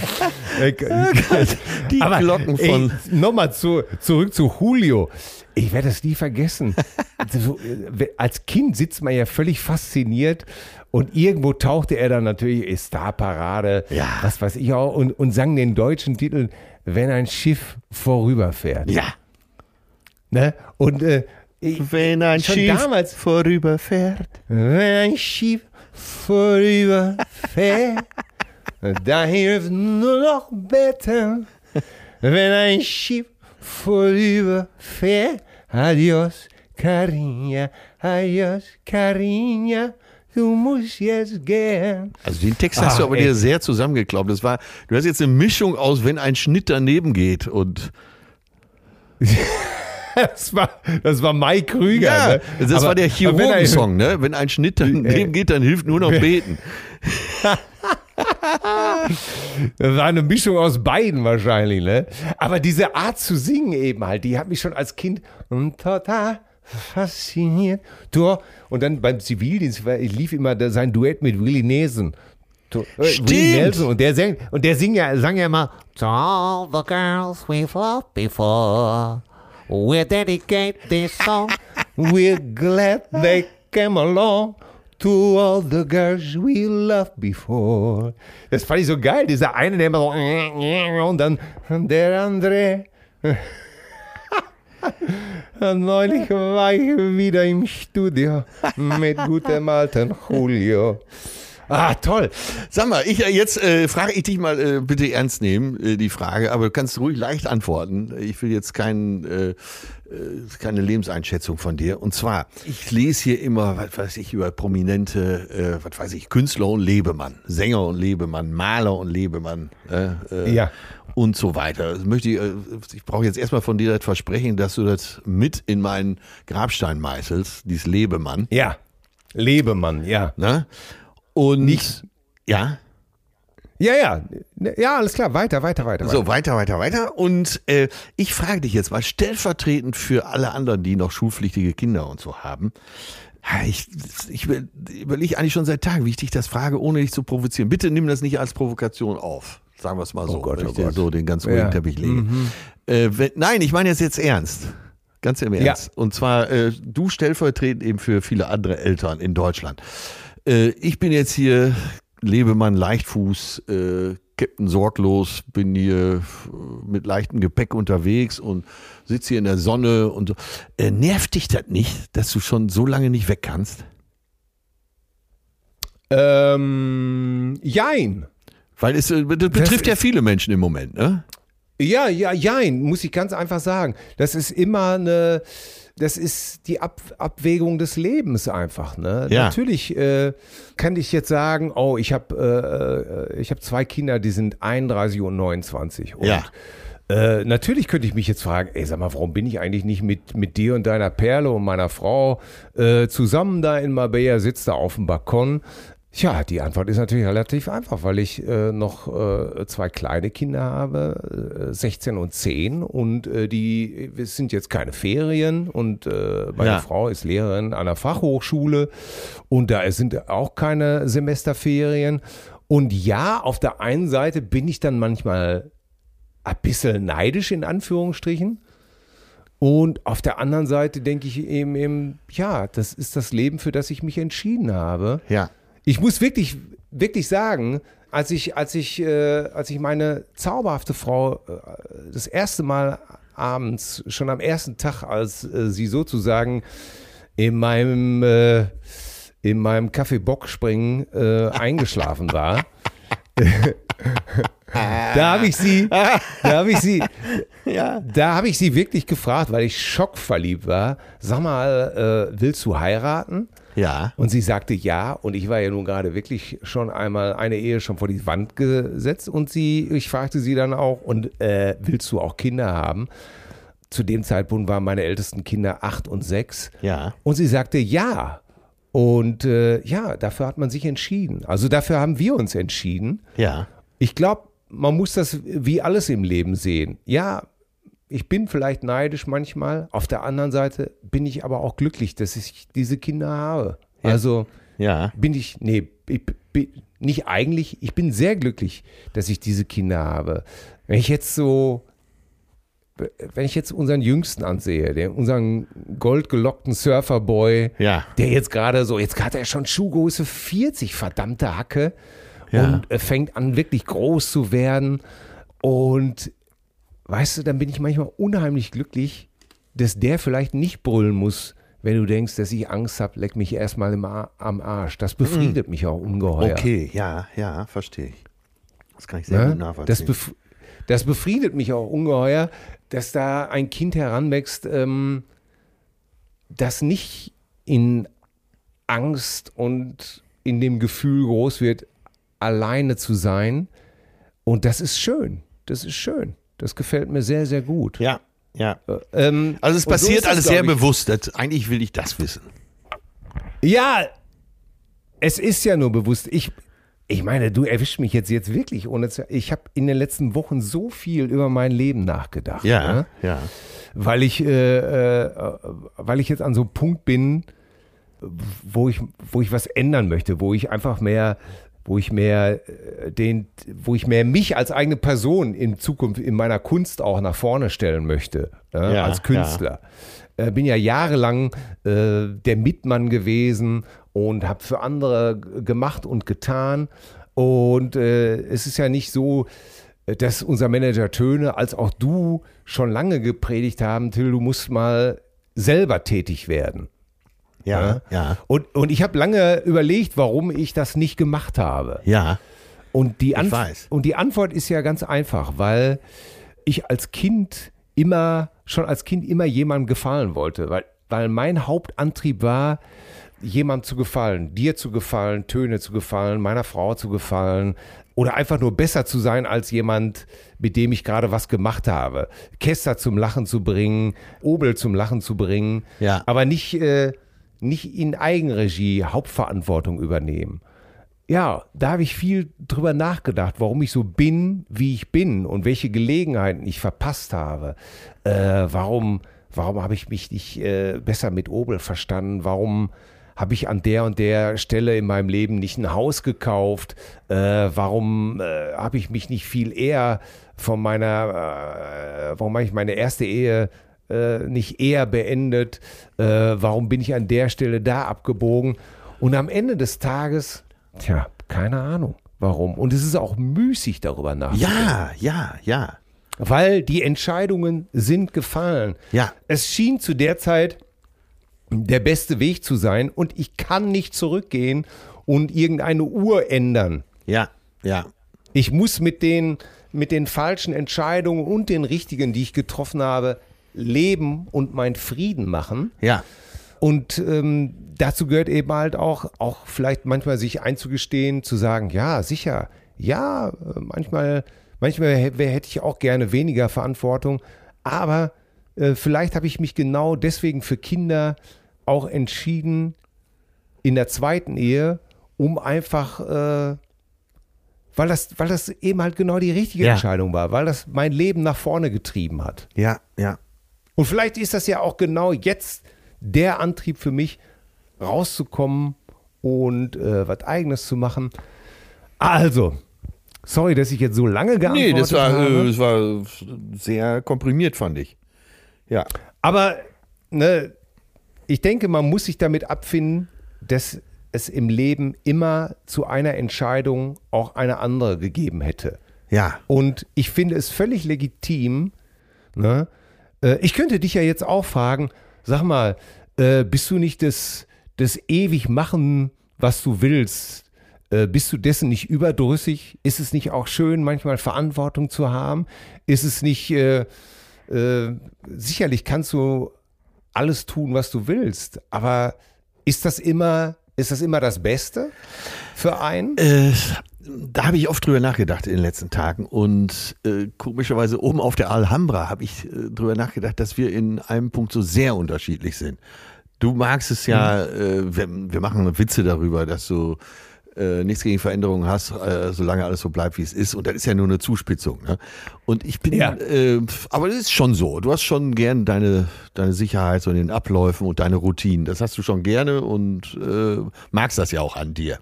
äh, Die aber, Glocken von. Nochmal zu, zurück zu Julio. Ich werde das nie vergessen. so, äh, als Kind sitzt man ja völlig fasziniert und irgendwo tauchte er dann natürlich, Starparade, Ja. was weiß ich auch, und, und sang den deutschen Titel, wenn ein Schiff vorüberfährt. Ja. Ne? Und äh, ich, Wenn ein Schiff damals- vorüberfährt. wenn ein Schiff vorüberfährt, da hilft nur noch Betten. Wenn ein Schiff vorüberfährt, adios, Carinha, adios, Carinha, du musst jetzt gehen. Also den Text hast Ach, du aber ey. dir sehr zusammengeklaubt. Das war, du hast jetzt eine Mischung aus, wenn ein Schnitt daneben geht und Das war, das war Mike Krüger. ja, ne? das Aber- war der er- Chirurgen-Song, ne? Wenn ein Schnitt daneben geht, dann hilft nur noch beten. Das war eine Mischung aus beiden wahrscheinlich, ne? Aber diese Art zu singen eben halt, die hat mich schon als Kind total fasziniert. Und dann beim Zivildienst war- lief immer sein Duett mit Willie Nelson. Äh, Stimmt. Willie Nelson. Und der sang, und der sing ja, sang ja immer To all the girls we've loved before, we dedicate this song. We're glad they came along. To all the girls we loved before. Das fand ich so geil. Dieser eine, der immer so und dann der andere. Neulich war ich wieder im Studio mit gutem alten Julio. Ah, toll. Sag mal, ich, äh, jetzt äh, frage ich dich mal äh, bitte ernst nehmen, äh, die Frage, aber du kannst ruhig leicht antworten. Ich will jetzt kein, äh, äh, keine Lebenseinschätzung von dir. Und zwar, ich lese hier immer, was weiß ich, über prominente, äh, was weiß ich, Künstler und Lebemann, Sänger und Lebemann, Maler und Lebemann. Äh, äh, Ja. Und so weiter. Das möchte ich, äh, ich brauche jetzt erstmal von dir das Versprechen, dass du das mit in meinen Grabstein meißelst, dieses Lebemann. Ja. Lebemann, ja. Ne? Und Nicht- Ja. Ja, ja. Ja, alles klar. Weiter, weiter, weiter. So, weiter, weiter, weiter. Und äh, ich frage dich jetzt mal stellvertretend für alle anderen, die noch schulpflichtige Kinder und so haben. Ja, Ich, ich will- überlege eigentlich schon seit Tagen, wie ich dich das frage, ohne dich zu provozieren. Bitte nimm das nicht als Provokation auf. Sagen wir es mal so, Gott, wenn oh ich dir Gott. so den ganz ruhigen Ja. Mhm. Teppich lege. Äh, wenn, nein, ich meine jetzt jetzt ernst. Ganz im Ernst. Und zwar äh, du stellvertretend eben für viele andere Eltern in Deutschland. Äh, ich bin jetzt hier Lebemann Leichtfuß, äh, Captain Sorglos, bin hier äh, mit leichtem Gepäck unterwegs und sitze hier in der Sonne und so. Äh, nervt dich das nicht, dass du schon so lange nicht weg kannst? Ähm, jein. Weil es äh, das betrifft ja viele Menschen im Moment, ne? Ja, ja, jein, muss ich ganz einfach sagen. Das ist immer eine, das ist die Ab Abwägung des Lebens einfach. Ne? Ja. Natürlich äh, kann ich jetzt sagen, oh, ich habe äh, ich habe zwei Kinder, die sind 31 und 29. Und Ja. Äh, natürlich könnte ich mich jetzt fragen, ey, sag mal, warum bin ich eigentlich nicht mit, mit dir und deiner Perle und meiner Frau äh, zusammen da in Marbella, sitzt da auf dem Balkon? Tja, die Antwort ist natürlich relativ einfach, weil ich äh, noch äh, zwei kleine Kinder habe, äh, 16 und 10 und äh, die es sind jetzt keine Ferien und äh, meine Ja. Frau ist Lehrerin an der Fachhochschule und da sind auch keine Semesterferien. Und ja, auf der einen Seite bin ich dann manchmal ein bisschen neidisch in Anführungsstrichen. Und auf der anderen Seite denke ich eben, eben, ja, das ist das Leben, für das ich mich entschieden habe. Ja. Ich muss wirklich, wirklich sagen, als ich, als ich, äh, als ich meine zauberhafte Frau äh, das erste Mal abends, schon am ersten Tag, als äh, sie sozusagen in meinem, äh, in meinem Kaffee Bockspringen äh, eingeschlafen war, da habe ich sie, da habe ich sie, Ja. da habe ich sie wirklich gefragt, weil ich schockverliebt war. Sag mal, äh, willst du heiraten? Ja. Und sie sagte ja. Und ich war ja nun gerade wirklich schon einmal eine Ehe schon vor die Wand gesetzt. Und sie, ich fragte sie dann auch, und äh, willst du auch Kinder haben? Zu dem Zeitpunkt waren meine ältesten Kinder acht und sechs. Ja. Und sie sagte ja. Und äh, ja, dafür hat man sich entschieden. Also dafür haben wir uns entschieden. Ja. Ich glaube, man muss das wie alles im Leben sehen. Ja, ich bin vielleicht neidisch manchmal. Auf der anderen Seite bin ich aber auch glücklich, dass ich diese Kinder habe. Ja. Also Ja. bin ich, nee, ich bin nicht eigentlich, ich bin sehr glücklich, dass ich diese Kinder habe. Wenn ich jetzt so, wenn ich jetzt unseren Jüngsten ansehe, den, unseren goldgelockten Surferboy, Ja. der jetzt gerade so, jetzt hat er schon Schuhgröße 40, verdammte Hacke. Ja. Und fängt an, wirklich groß zu werden. Und weißt du, dann bin ich manchmal unheimlich glücklich, dass der vielleicht nicht brüllen muss, wenn du denkst, dass ich Angst habe, leck mich erstmal im Ar am Arsch. Das befriedet mich auch ungeheuer. Okay, ja, ja, verstehe ich. Das kann ich sehr Ne? gut Das, nachvollziehen. bef das befriedet mich auch ungeheuer, dass da ein Kind heranwächst, ähm, das nicht in Angst und in dem Gefühl groß wird, alleine zu sein. Und das ist schön. Das ist schön. Das gefällt mir sehr, sehr gut. ja, ja. Ähm, Also es so passiert alles sehr bewusst. Das, eigentlich will ich das wissen. Ja, es ist ja nur bewusst. Ich, ich meine, du erwischst mich jetzt, jetzt wirklich ohne zu, Ich habe in den letzten Wochen so viel über mein Leben nachgedacht. Ne? ja. Weil ich, äh, äh, weil ich jetzt an so einem Punkt bin, wo ich, wo ich was ändern möchte, wo ich einfach mehr, wo ich mehr äh, den, wo ich mehr mich als eigene Person in Zukunft in meiner Kunst auch nach vorne stellen möchte, äh, Ja, als Künstler. Äh, bin ja jahrelang äh, der Mitmann gewesen und habe für andere gemacht und getan. Und äh, es ist ja nicht so, dass unser Manager Töne als auch du schon lange gepredigt haben, Till, du musst mal selber tätig werden. Ja, ja. Und, und ich habe lange überlegt, warum ich das nicht gemacht habe. Ja. Und die, Anf und die Antwort ist ja ganz einfach, weil ich als Kind immer, schon als Kind immer jemandem gefallen wollte, weil, weil mein Hauptantrieb war, jemandem zu gefallen, dir zu gefallen, Töne zu gefallen, meiner Frau zu gefallen oder einfach nur besser zu sein als jemand, mit dem ich gerade was gemacht habe. Kester zum Lachen zu bringen, Obel zum Lachen zu bringen, Ja. aber nicht, äh, nicht in Eigenregie Hauptverantwortung übernehmen. Ja, da habe ich viel drüber nachgedacht, warum ich so bin, wie ich bin und welche Gelegenheiten ich verpasst habe. Äh, warum warum habe ich mich nicht äh, besser mit Obel verstanden? Warum habe ich an der und der Stelle in meinem Leben nicht ein Haus gekauft? Äh, warum äh, habe ich mich nicht viel eher von meiner, äh, warum habe ich meine erste Ehe äh, nicht eher beendet? Äh, warum bin ich an der Stelle da abgebogen? Und am Ende des Tages, tja, keine Ahnung, warum. Und es ist auch müßig darüber nachzudenken. Ja, ja, ja. Weil die Entscheidungen sind gefallen. Ja. Es schien zu der Zeit der beste Weg zu sein und ich kann nicht zurückgehen und irgendeine Uhr ändern. Ja, ja. Ich muss mit den, mit den falschen Entscheidungen und den richtigen, die ich getroffen habe, leben und meinen Frieden machen. Ja. Und ähm, dazu gehört eben halt auch, auch vielleicht manchmal sich einzugestehen, zu sagen, ja, sicher, ja, manchmal, manchmal hä- hätte ich auch gerne weniger Verantwortung, aber äh, vielleicht habe ich mich genau deswegen für Kinder auch entschieden in der zweiten Ehe, um einfach, äh, weil das, weil das eben halt genau die richtige Ja. Entscheidung war, weil das mein Leben nach vorne getrieben hat. Ja, ja. Und vielleicht ist das ja auch genau jetzt der Antrieb für mich, rauszukommen und äh, was Eigenes zu machen. Also, sorry, dass ich jetzt so lange geantwortet Nee, das war, habe. äh, das war sehr komprimiert, fand ich. Ja. Aber ne, ich denke, man muss sich damit abfinden, dass es im Leben immer zu einer Entscheidung auch eine andere gegeben hätte. Ja. Und ich finde es völlig legitim. Ne? Äh, ich könnte dich ja jetzt auch fragen, sag mal, äh, bist du nicht das, das ewig machen, was du willst? Äh, bist du dessen nicht überdrüssig? Ist es nicht auch schön, manchmal Verantwortung zu haben? Ist es nicht, äh, äh, sicherlich kannst du alles tun, was du willst, aber ist das immer, ist das immer das Beste für einen? Äh, da habe ich oft drüber nachgedacht in den letzten Tagen und äh, komischerweise oben auf der Alhambra habe ich äh, drüber nachgedacht, dass wir in einem Punkt so sehr unterschiedlich sind. Du magst es ja, äh, wir, wir machen Witze darüber, dass du äh, nichts gegen Veränderungen hast, äh, solange alles so bleibt, wie es ist. Und das ist ja nur eine Zuspitzung. Ne? Und ich bin, Ja. äh, aber das ist schon so. Du hast schon gern deine, deine Sicherheit so in den Abläufen und deine Routinen. Das hast du schon gerne und magst das ja auch an dir.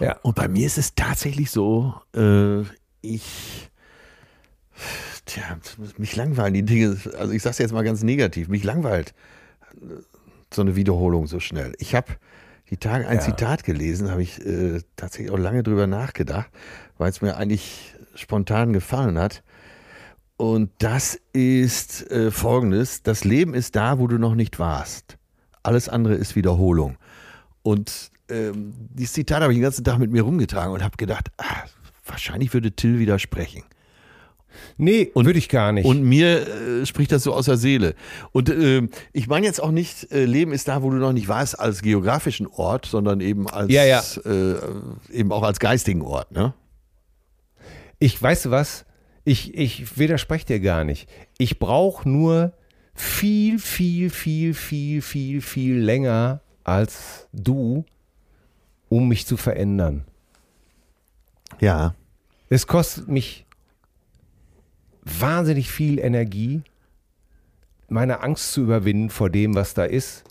Ja. Und bei mir ist es tatsächlich so, äh, ich, tja, mich langweilen die Dinge, also ich sag's jetzt mal ganz negativ, mich langweilt äh, so eine Wiederholung so schnell. Ich habe die Tage ein Ja. Zitat gelesen, habe ich äh, tatsächlich auch lange drüber nachgedacht, weil es mir eigentlich spontan gefallen hat. Und das ist äh, folgendes: Das Leben ist da, wo du noch nicht warst. Alles andere ist Wiederholung. Und ähm, dieses Zitat habe ich den ganzen Tag mit mir rumgetragen und habe gedacht, ah, wahrscheinlich würde Till widersprechen. Nee, würde ich gar nicht. Und mir äh, spricht das so aus der Seele. Und ähm, ich meine jetzt auch nicht, äh, Leben ist da, wo du noch nicht warst, als geografischen Ort, sondern eben als Ja, ja. Äh, eben auch als geistigen Ort, ne? Ich weiß was, ich, ich widerspreche dir gar nicht. Ich brauche nur viel, viel, viel, viel, viel, viel länger als du, um mich zu verändern. Ja. Es kostet mich wahnsinnig viel Energie, meine Angst zu überwinden vor dem, was da ist,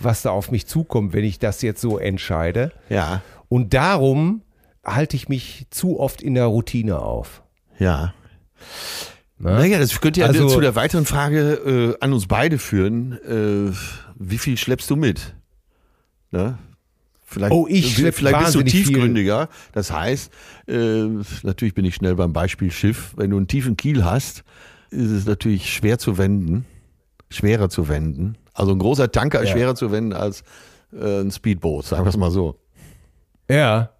was da auf mich zukommt, wenn ich das jetzt so entscheide. Ja. Und darum halte ich mich zu oft in der Routine auf. Ja. Ne? Naja, das könnte ja Also- zu der weiteren Frage äh, an uns beide führen. Äh, wie viel schleppst du mit? Ne? Vielleicht, Oh, ich Vielleicht bist du wahnsinnig viel. tiefgründiger. Das heißt, äh, natürlich bin ich schnell beim Beispiel Schiff. Wenn du einen tiefen Kiel hast, ist es natürlich schwer zu wenden, schwerer zu wenden. Also ein großer Tanker ist Ja. schwerer zu wenden als äh, ein Speedboot, sagen wir es mal so. Ja.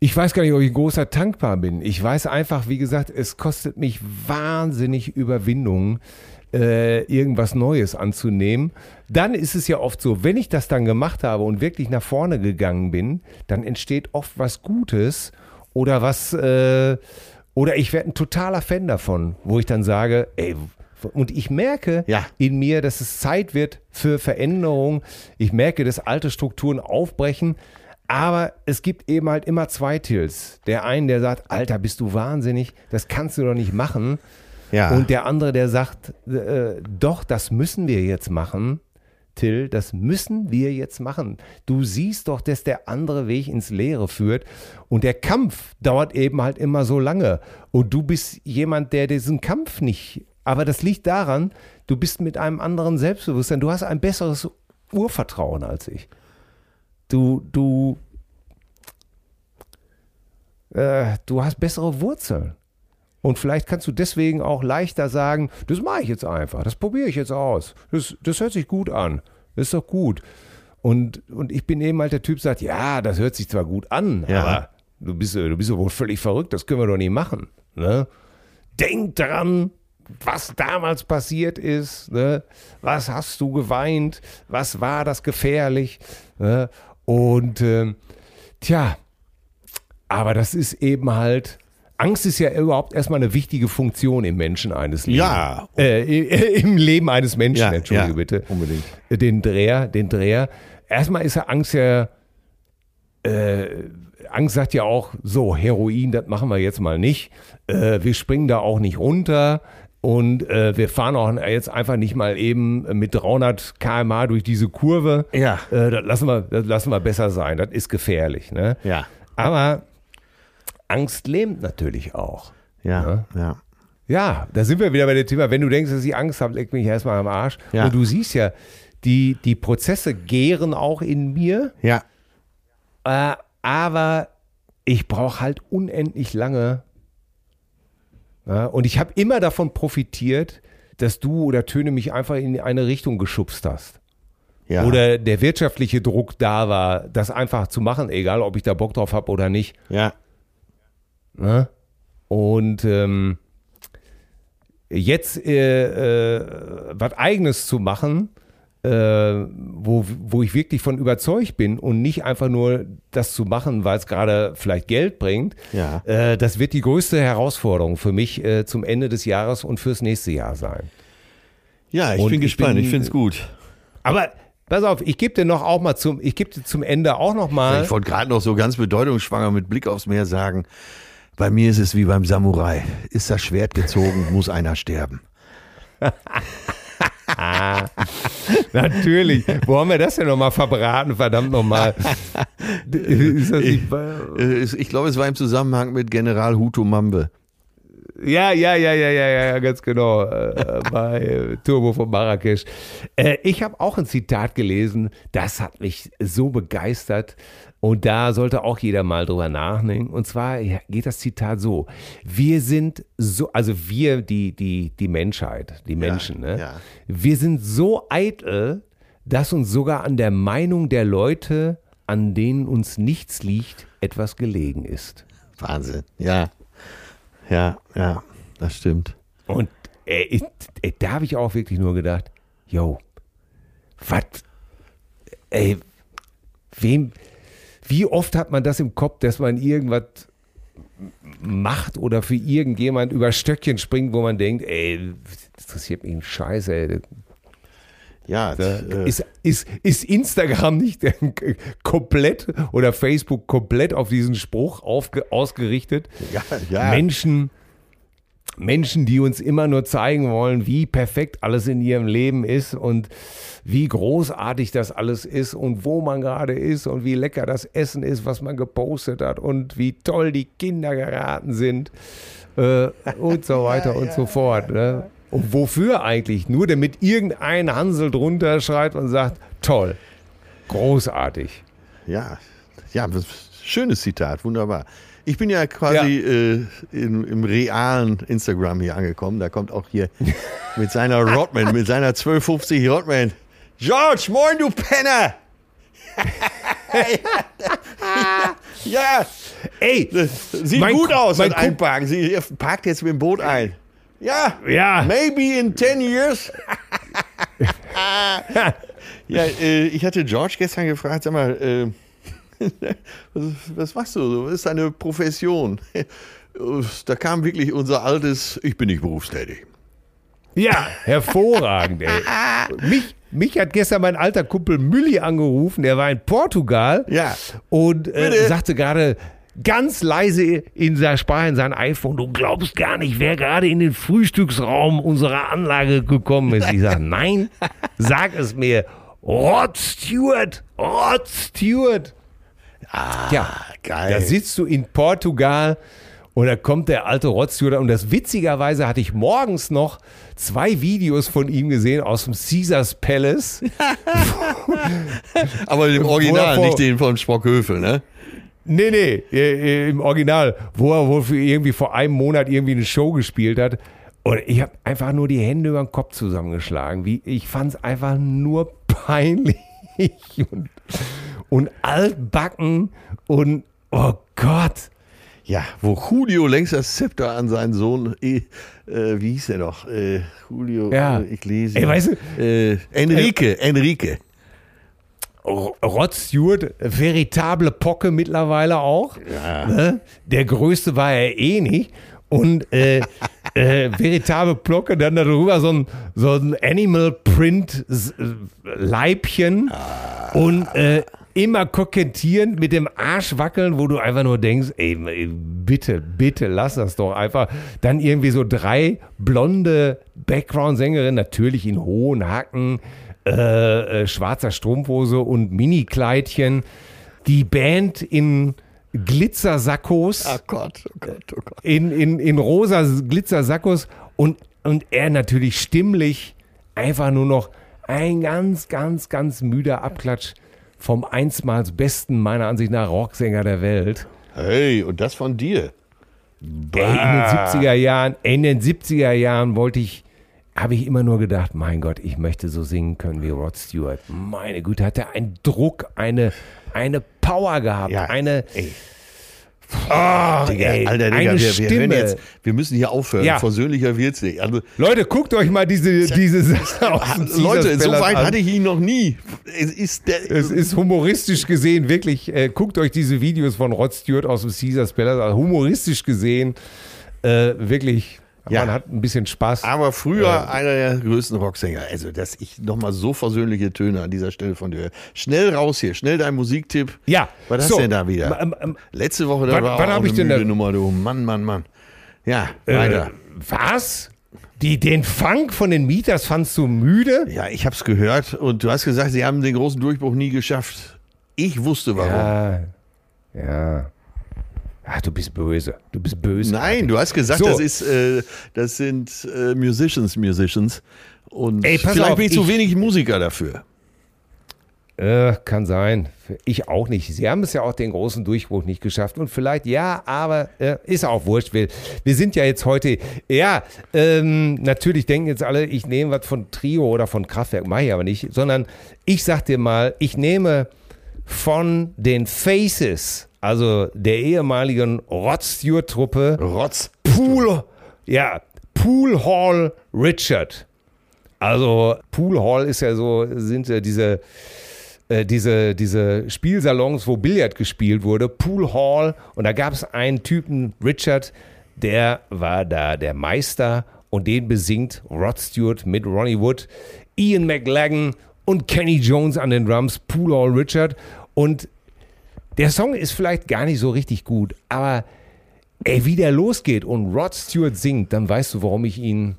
Ich weiß gar nicht, ob ich ein großer Tankbar bin. Ich weiß einfach, wie gesagt, es kostet mich wahnsinnig Überwindung, äh, irgendwas Neues anzunehmen. Dann ist es ja oft so, wenn ich das dann gemacht habe und wirklich nach vorne gegangen bin, dann entsteht oft was Gutes oder was, äh, oder ich werde ein totaler Fan davon, wo ich dann sage, ey, und ich merke Ja. in mir, dass es Zeit wird für Veränderung. Ich merke, dass alte Strukturen aufbrechen. Aber es gibt eben halt immer zwei Tills. Der eine, der sagt, Alter, bist du wahnsinnig, das kannst du doch nicht machen. Ja. Und der andere, der sagt, äh, doch, das müssen wir jetzt machen. Till, das müssen wir jetzt machen. Du siehst doch, dass der andere Weg ins Leere führt. Und der Kampf dauert eben halt immer so lange. Und du bist jemand, der diesen Kampf nicht. Aber das liegt daran, du bist mit einem anderen Selbstbewusstsein. Du hast ein besseres Urvertrauen als ich. du, du, äh, du hast bessere Wurzeln. Und vielleicht kannst du deswegen auch leichter sagen, das mache ich jetzt einfach, das probiere ich jetzt aus. Das, das hört sich gut an. Das ist doch gut. Und, und ich bin eben halt der Typ, der sagt, ja, das hört sich zwar gut an, Ja. aber du bist, du bist doch wohl völlig verrückt, das können wir doch nicht machen. Ne? Denk dran, was damals passiert ist. Ne? Was hast du geweint? Was war das gefährlich? Ne? Und ähm, tja, aber das ist eben halt. Angst ist ja überhaupt erstmal eine wichtige Funktion im Menschen eines Lebens. Ja. Äh, Im Leben eines Menschen, Ja, entschuldige ja, bitte. unbedingt. Den Dreher, den Dreher. Erstmal ist ja Angst ja. Äh, Angst sagt ja auch, so, Heroin, das machen wir jetzt mal nicht. Äh, wir springen da auch nicht runter. Und äh, wir fahren auch jetzt einfach nicht mal eben mit 300 km/h durch diese Kurve. Ja. Äh, das, lassen wir, das lassen wir besser sein. Das ist gefährlich. Ne? Ja. Aber Angst lähmt natürlich auch. Ja, ja. Ja, da sind wir wieder bei dem Thema, wenn du denkst, dass ich Angst habe, leck mich erstmal am Arsch. Ja. Und du siehst ja, die, die Prozesse gären auch in mir, Ja, äh, aber ich brauche halt unendlich lange. Ja, und ich habe immer davon profitiert, dass du oder Töne mich einfach in eine Richtung geschubst hast. ja. Oder der wirtschaftliche Druck da war, das einfach zu machen, egal ob ich da Bock drauf habe oder nicht. ja. Ne? Und ähm, jetzt äh, äh, was Eigenes zu machen, äh, wo, wo ich wirklich von überzeugt bin und nicht einfach nur das zu machen, weil es gerade vielleicht Geld bringt, Ja. äh, das wird die größte Herausforderung für mich äh, zum Ende des Jahres und fürs nächste Jahr sein. Ja, ich Und bin ich gespannt. bin- ich finde es gut. Aber pass auf, ich gebe dir noch auch mal zum, ich gebe dir zum Ende auch noch mal. Ich wollte gerade noch so ganz bedeutungsschwanger mit Blick aufs Meer sagen, bei mir ist es wie beim Samurai. Ist das Schwert gezogen, muss einer sterben. Natürlich. Wo haben wir das denn nochmal verbraten? Verdammt nochmal. Es- Ich glaube, es war im Zusammenhang mit General Hutu Mambe. Ja, ja, ja, ja, ja, ja, ganz genau. Äh, bei äh, Turbo von Marrakesch. Äh, ich habe auch ein Zitat gelesen, das hat mich so begeistert. Und da sollte auch jeder mal drüber nachdenken. Und zwar geht das Zitat so: Wir sind so, also wir, die, die, die Menschheit, die Menschen, ne? ja. Wir sind so eitel, dass uns sogar an der Meinung der Leute, an denen uns nichts liegt, etwas gelegen ist. Wahnsinn. Ja. Ja, ja, das stimmt. Und ich, ey, da habe ich auch wirklich nur gedacht, yo, was, ey, wem, wie oft hat man das im Kopf, dass man irgendwas macht oder für irgendjemand über Stöckchen springt, wo man denkt, ey, das interessiert mich ein Scheiß, ey. Ja, Da äh, Ist, ist, ist Instagram nicht komplett oder Facebook komplett auf diesen Spruch aufge, ausgerichtet? ja, ja. Menschen, Menschen, die uns immer nur zeigen wollen, wie perfekt alles in ihrem Leben ist und wie großartig das alles ist und wo man gerade ist und wie lecker das Essen ist, was man gepostet hat und wie toll die Kinder geraten sind äh, und so weiter und so fort. Ne? Und wofür eigentlich? Nur damit irgendein Hansel drunter schreibt und sagt, toll, großartig. Ja, ja, schönes Zitat, wunderbar. Ich bin ja quasi äh, im, im realen Instagram hier angekommen. Da kommt auch hier mit seiner Rodman, mit seiner 1250 Rodman. George, moin, du Penner! ja, Ey, sieht Mein gut aus, mein Einparken. Sie parkt jetzt mit dem Boot ein. Ja, ja, maybe in 10 years. ja, äh, ich hatte George gestern gefragt, sag mal, äh, was, machst du? Was ist deine Profession? Da kam wirklich unser altes, ich bin nicht berufstätig. Ja, hervorragend, ey. Mich, mich hat gestern mein alter Kumpel Mülli angerufen, der war in Portugal Ja. und äh, sagte gerade ganz leise in in sein iPhone, du glaubst gar nicht, wer gerade in den Frühstücksraum unserer Anlage gekommen ist. Ich sage, nein, sag es mir. Rod Stewart, Rod Stewart. Ja, geil. da sitzt du in Portugal Und da kommt der alte Rotzjürger. Und das witzigerweise hatte ich morgens noch zwei Videos von ihm gesehen aus dem Caesars Palace. Aber dem Original, vor- nicht den von Sprockhövel, ne? Nee, nee, äh, äh, im Original, wo er wohl für irgendwie vor einem Monat irgendwie eine Show gespielt hat. Und ich habe einfach nur die Hände über den Kopf zusammengeschlagen. Wie, ich fand es einfach nur peinlich und, und altbacken und oh Gott. Ja, wo Julio längst das Zepter an seinen Sohn, äh, äh, wie hieß der noch? Äh, Julio, Ja. äh, ich lese. Ey, weißt äh, Enrique, Enrique. Rod Stewart, veritable Pocke mittlerweile auch. Ne? Der größte war er eh nicht. Und äh, äh, veritable Plocke, dann darüber so ein, so ein Animal Print Leibchen und äh, immer kokettierend mit dem Arsch wackeln, wo du einfach nur denkst, ey, bitte, bitte lass das doch einfach. Dann irgendwie so drei blonde Background-Sängerinnen, natürlich in hohen Hacken, äh, äh, schwarzer Strumpfhose und Mini-Kleidchen. Die Band in Glitzersackos Oh Gott, oh Gott, oh Gott. in, in, in rosa Glitzersackos und, und er natürlich stimmlich einfach nur noch ein ganz, ganz, ganz müder Abklatsch vom einstmals besten, meiner Ansicht nach, Rocksänger der Welt. Hey, und das von dir. Ey, in den 70er Jahren, in den 70er Jahren wollte ich, habe ich immer nur gedacht, mein Gott, ich möchte so singen können wie Rod Stewart. Meine Güte, hat er einen Druck, eine, eine Power gehabt, Ja, eine, ey. Oh, Digga, ey, Alter, Digga, eine wir, wir, Stimme. jetzt, wir müssen hier aufhören. Ja. Versöhnlicher wird's nicht. Also, Leute, guckt euch mal diese, diese Leute, so weit an. hatte ich ihn noch nie. Es ist der. Es ist humoristisch gesehen, wirklich, äh, guckt euch diese Videos von Rod Stewart aus dem Caesars Palace an. Humoristisch gesehen, äh, wirklich, Ja. man hat ein bisschen Spaß. aber früher einer der größten Rocksänger. Also, dass ich nochmal so versöhnliche Töne an dieser Stelle von dir höre. Schnell raus hier, schnell dein Musiktipp. Ja, Was hast so, du denn da wieder? ähm, ähm, Letzte Woche, da wann- war wann auch eine ich denn müde da- Nummer, du. Mann, Mann, Mann. Ja, weiter. Äh, was? Die, den Funk von den Mieters fandst du müde? Ja, ich hab's gehört und du hast gesagt, sie haben den großen Durchbruch nie geschafft. Ich wusste warum. Ja, ja. Ach, du bist böse. Du bist böse. Nein, du hast gesagt, So. das ist, äh, das sind äh, Musicians, Musicians. Und Ey, vielleicht auf, bin ich zu ich- wenig Musiker dafür. Äh, kann sein. Ich auch nicht. Sie haben es ja auch den großen Durchbruch nicht geschafft. Und vielleicht, ja, aber äh, ist auch wurscht. Wir, wir sind ja jetzt heute, ja, ähm, natürlich denken jetzt alle, ich nehme was von Trio oder von Kraftwerk, mache ich aber nicht, sondern ich sag dir mal, ich nehme von den Faces, also der ehemaligen Rod Stewart Truppe, Rotz. Pool, ja, Pool Hall Richard. Also Pool Hall ist ja so, sind ja diese, äh, diese, diese Spielsalons, wo Billard gespielt wurde. Pool Hall. Und da gab es einen Typen, Richard, der war da der Meister und den besingt Rod Stewart mit Ronnie Wood, Ian McLagan und Kenny Jones an den Drums. Pool Hall Richard. Und der Song ist vielleicht gar nicht so richtig gut, aber ey, wie der losgeht und Rod Stewart singt, dann weißt du, warum ich ihn,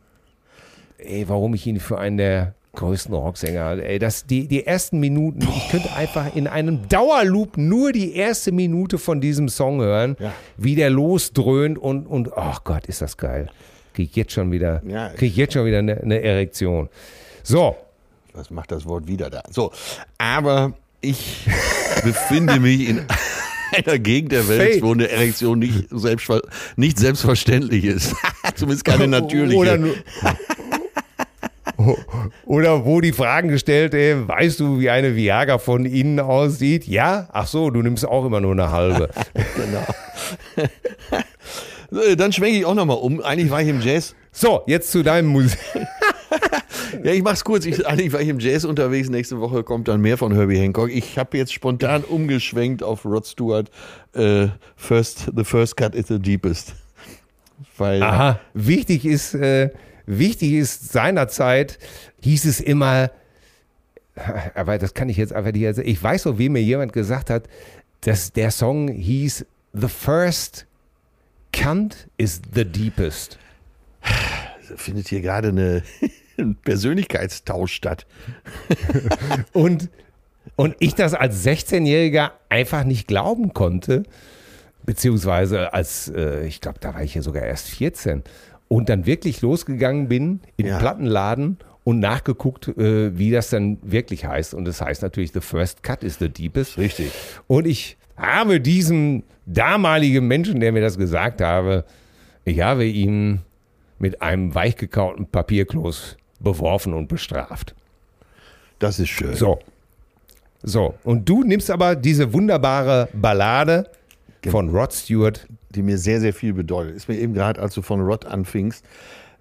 ey, warum ich ihn für einen der größten Rocksänger. Ey, das, die, die ersten Minuten, ich könnte einfach in einem Dauerloop nur die erste Minute von diesem Song hören, Ja. wie der losdröhnt und, und, oh Gott, ist das geil. Krieg jetzt schon wieder, Ja. krieg jetzt schon wieder eine, eine Erektion. So, Was macht das Wort wieder da? So, aber ich befinde mich in einer Gegend der Welt, Fake. wo eine Erektion nicht, selbstver nicht selbstverständlich ist. Zumindest keine natürliche. Oder, nur- oder wo die Fragen gestellt, ey, weißt du, wie eine Viagra von innen aussieht? Ja? Ach so, du nimmst auch immer nur eine halbe. Äh, Dann schwenke ich auch nochmal um. Eigentlich war ich im Jazz. So, jetzt zu deinem Musik. Ja, ich mach's kurz. Ich, eigentlich war ich im Jazz unterwegs. Nächste Woche kommt dann mehr von Herbie Hancock. Ich habe jetzt spontan umgeschwenkt auf Rod Stewart. Äh, first, the first cut is the deepest. Weil Aha, wichtig ist, äh, wichtig ist seinerzeit, hieß es immer, aber das kann ich jetzt einfach nicht erzählen. Ich weiß noch, wie mir jemand gesagt hat, dass der Song hieß The First Cunt is the Deepest. findet hier gerade eine ein Persönlichkeitstausch statt. Und, und ich das als 16-Jähriger einfach nicht glauben konnte, beziehungsweise als, äh, ich glaube, da war ich ja sogar erst 14 und dann wirklich losgegangen bin in den Ja. Plattenladen und nachgeguckt, äh, wie das dann wirklich heißt. Und das heißt natürlich, the first cut is the deepest. Richtig. Und ich habe diesem damaligen Menschen, der mir das gesagt habe, ich habe ihn mit einem weichgekauten Papierkloß beworfen und bestraft. Das ist schön. So. So. Und du nimmst aber diese wunderbare Ballade von Rod Stewart. Die mir sehr, sehr viel bedeutet. Ist mir eben gerade, als du von Rod anfingst,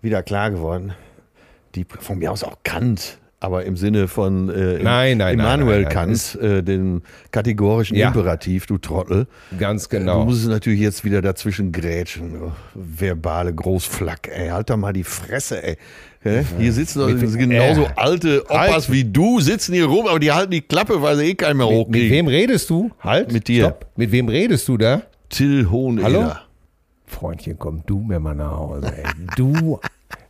wieder klar geworden. Die von mir aus auch Kant, aber im Sinne von äh, Nein, nein, Immanuel nein. Kant, äh, den kategorischen Ja. Imperativ, du Trottel. Ganz Du genau. musst natürlich jetzt wieder dazwischen grätschen. Oh, verbale Großflack, ey. Halt doch mal die Fresse, ey. Hä? Hier sitzen doch Mit- genauso äh, alte Opas halt. wie du, sitzen hier rum, aber die halten die Klappe, weil sie eh keinen mehr Mit hochkriegen. wem redest du? Halt. Mit dir. Stopp. Mit wem redest du da? Till Hoheneder. Hallo? Freundchen, komm du mir mal nach Hause, ey. Du,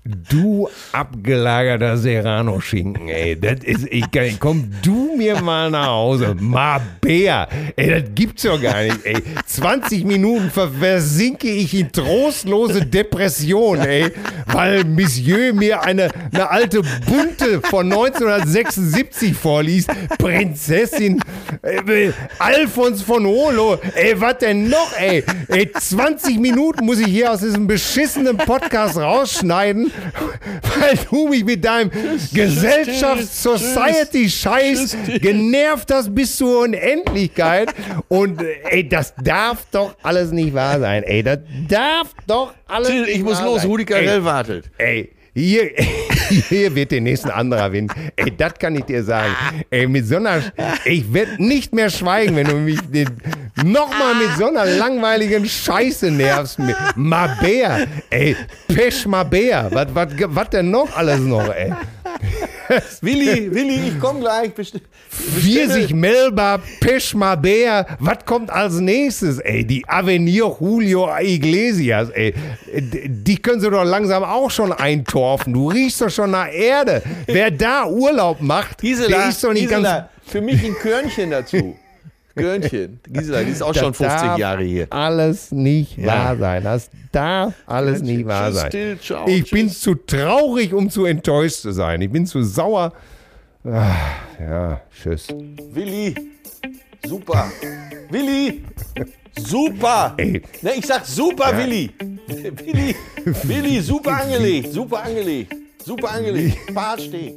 du abgelagerter Serrano-Schinken, ey. Das ist, ich, kann- komm du mir mal nach Hause. Ma Bär. Ey, das gibt's doch gar nicht, ey. 20 Minuten ver versinke ich in trostlose Depression, ey. Weil Monsieur mir eine, eine alte Bunte von 1976 vorliest. Prinzessin äh, Alfons von Holo. Ey, was denn noch, ey? Ey, 20 Minuten muss ich hier aus diesem beschissenen Podcast rausschneiden, weil du mich mit deinem Gesellschafts-Society-Scheiß genervt hast bis zur Unendlichkeit. Und ey, das darf doch alles nicht wahr sein. Ey, das darf doch alles Till, nicht ich muss wahr los, sein. Rudi Ey, Carell wartet. Ey, hier, hier wird der nächste anderer Wind. Ey, das kann ich dir sagen. Ey, mit so einer, ich werde nicht mehr schweigen, wenn du mich nochmal mit so einer langweiligen Scheiße nervst. Mabär, ey, Pesch was, was denn noch alles noch, ey? Willi, Willi, ich komm gleich. Besti Pfirsich Melba, Pesch Mabär. Was kommt als nächstes, ey? Die Avenir Julio Iglesias, ey. Die können sie doch langsam auch schon eintorfen. Du riechst doch schon nach Erde. Wer da Urlaub macht, der ist doch nicht ganz Gisela, für mich ein Körnchen dazu. Körnchen. Gisela, die ist auch schon Das 50 darf Jahre hier. Alles nicht Ja. wahr sein. Das darf alles nicht wahr sein. Till, ciao, ich tschüss. bin zu traurig, um zu enttäuscht zu sein. Ich bin zu sauer. Ah, ja, tschüss. Willi, super. Willi, super. Ey. Ne, ich sag super, Willi. Willi, Willi, super angelegt, super angelegt, super angelegt. Fahrsteg.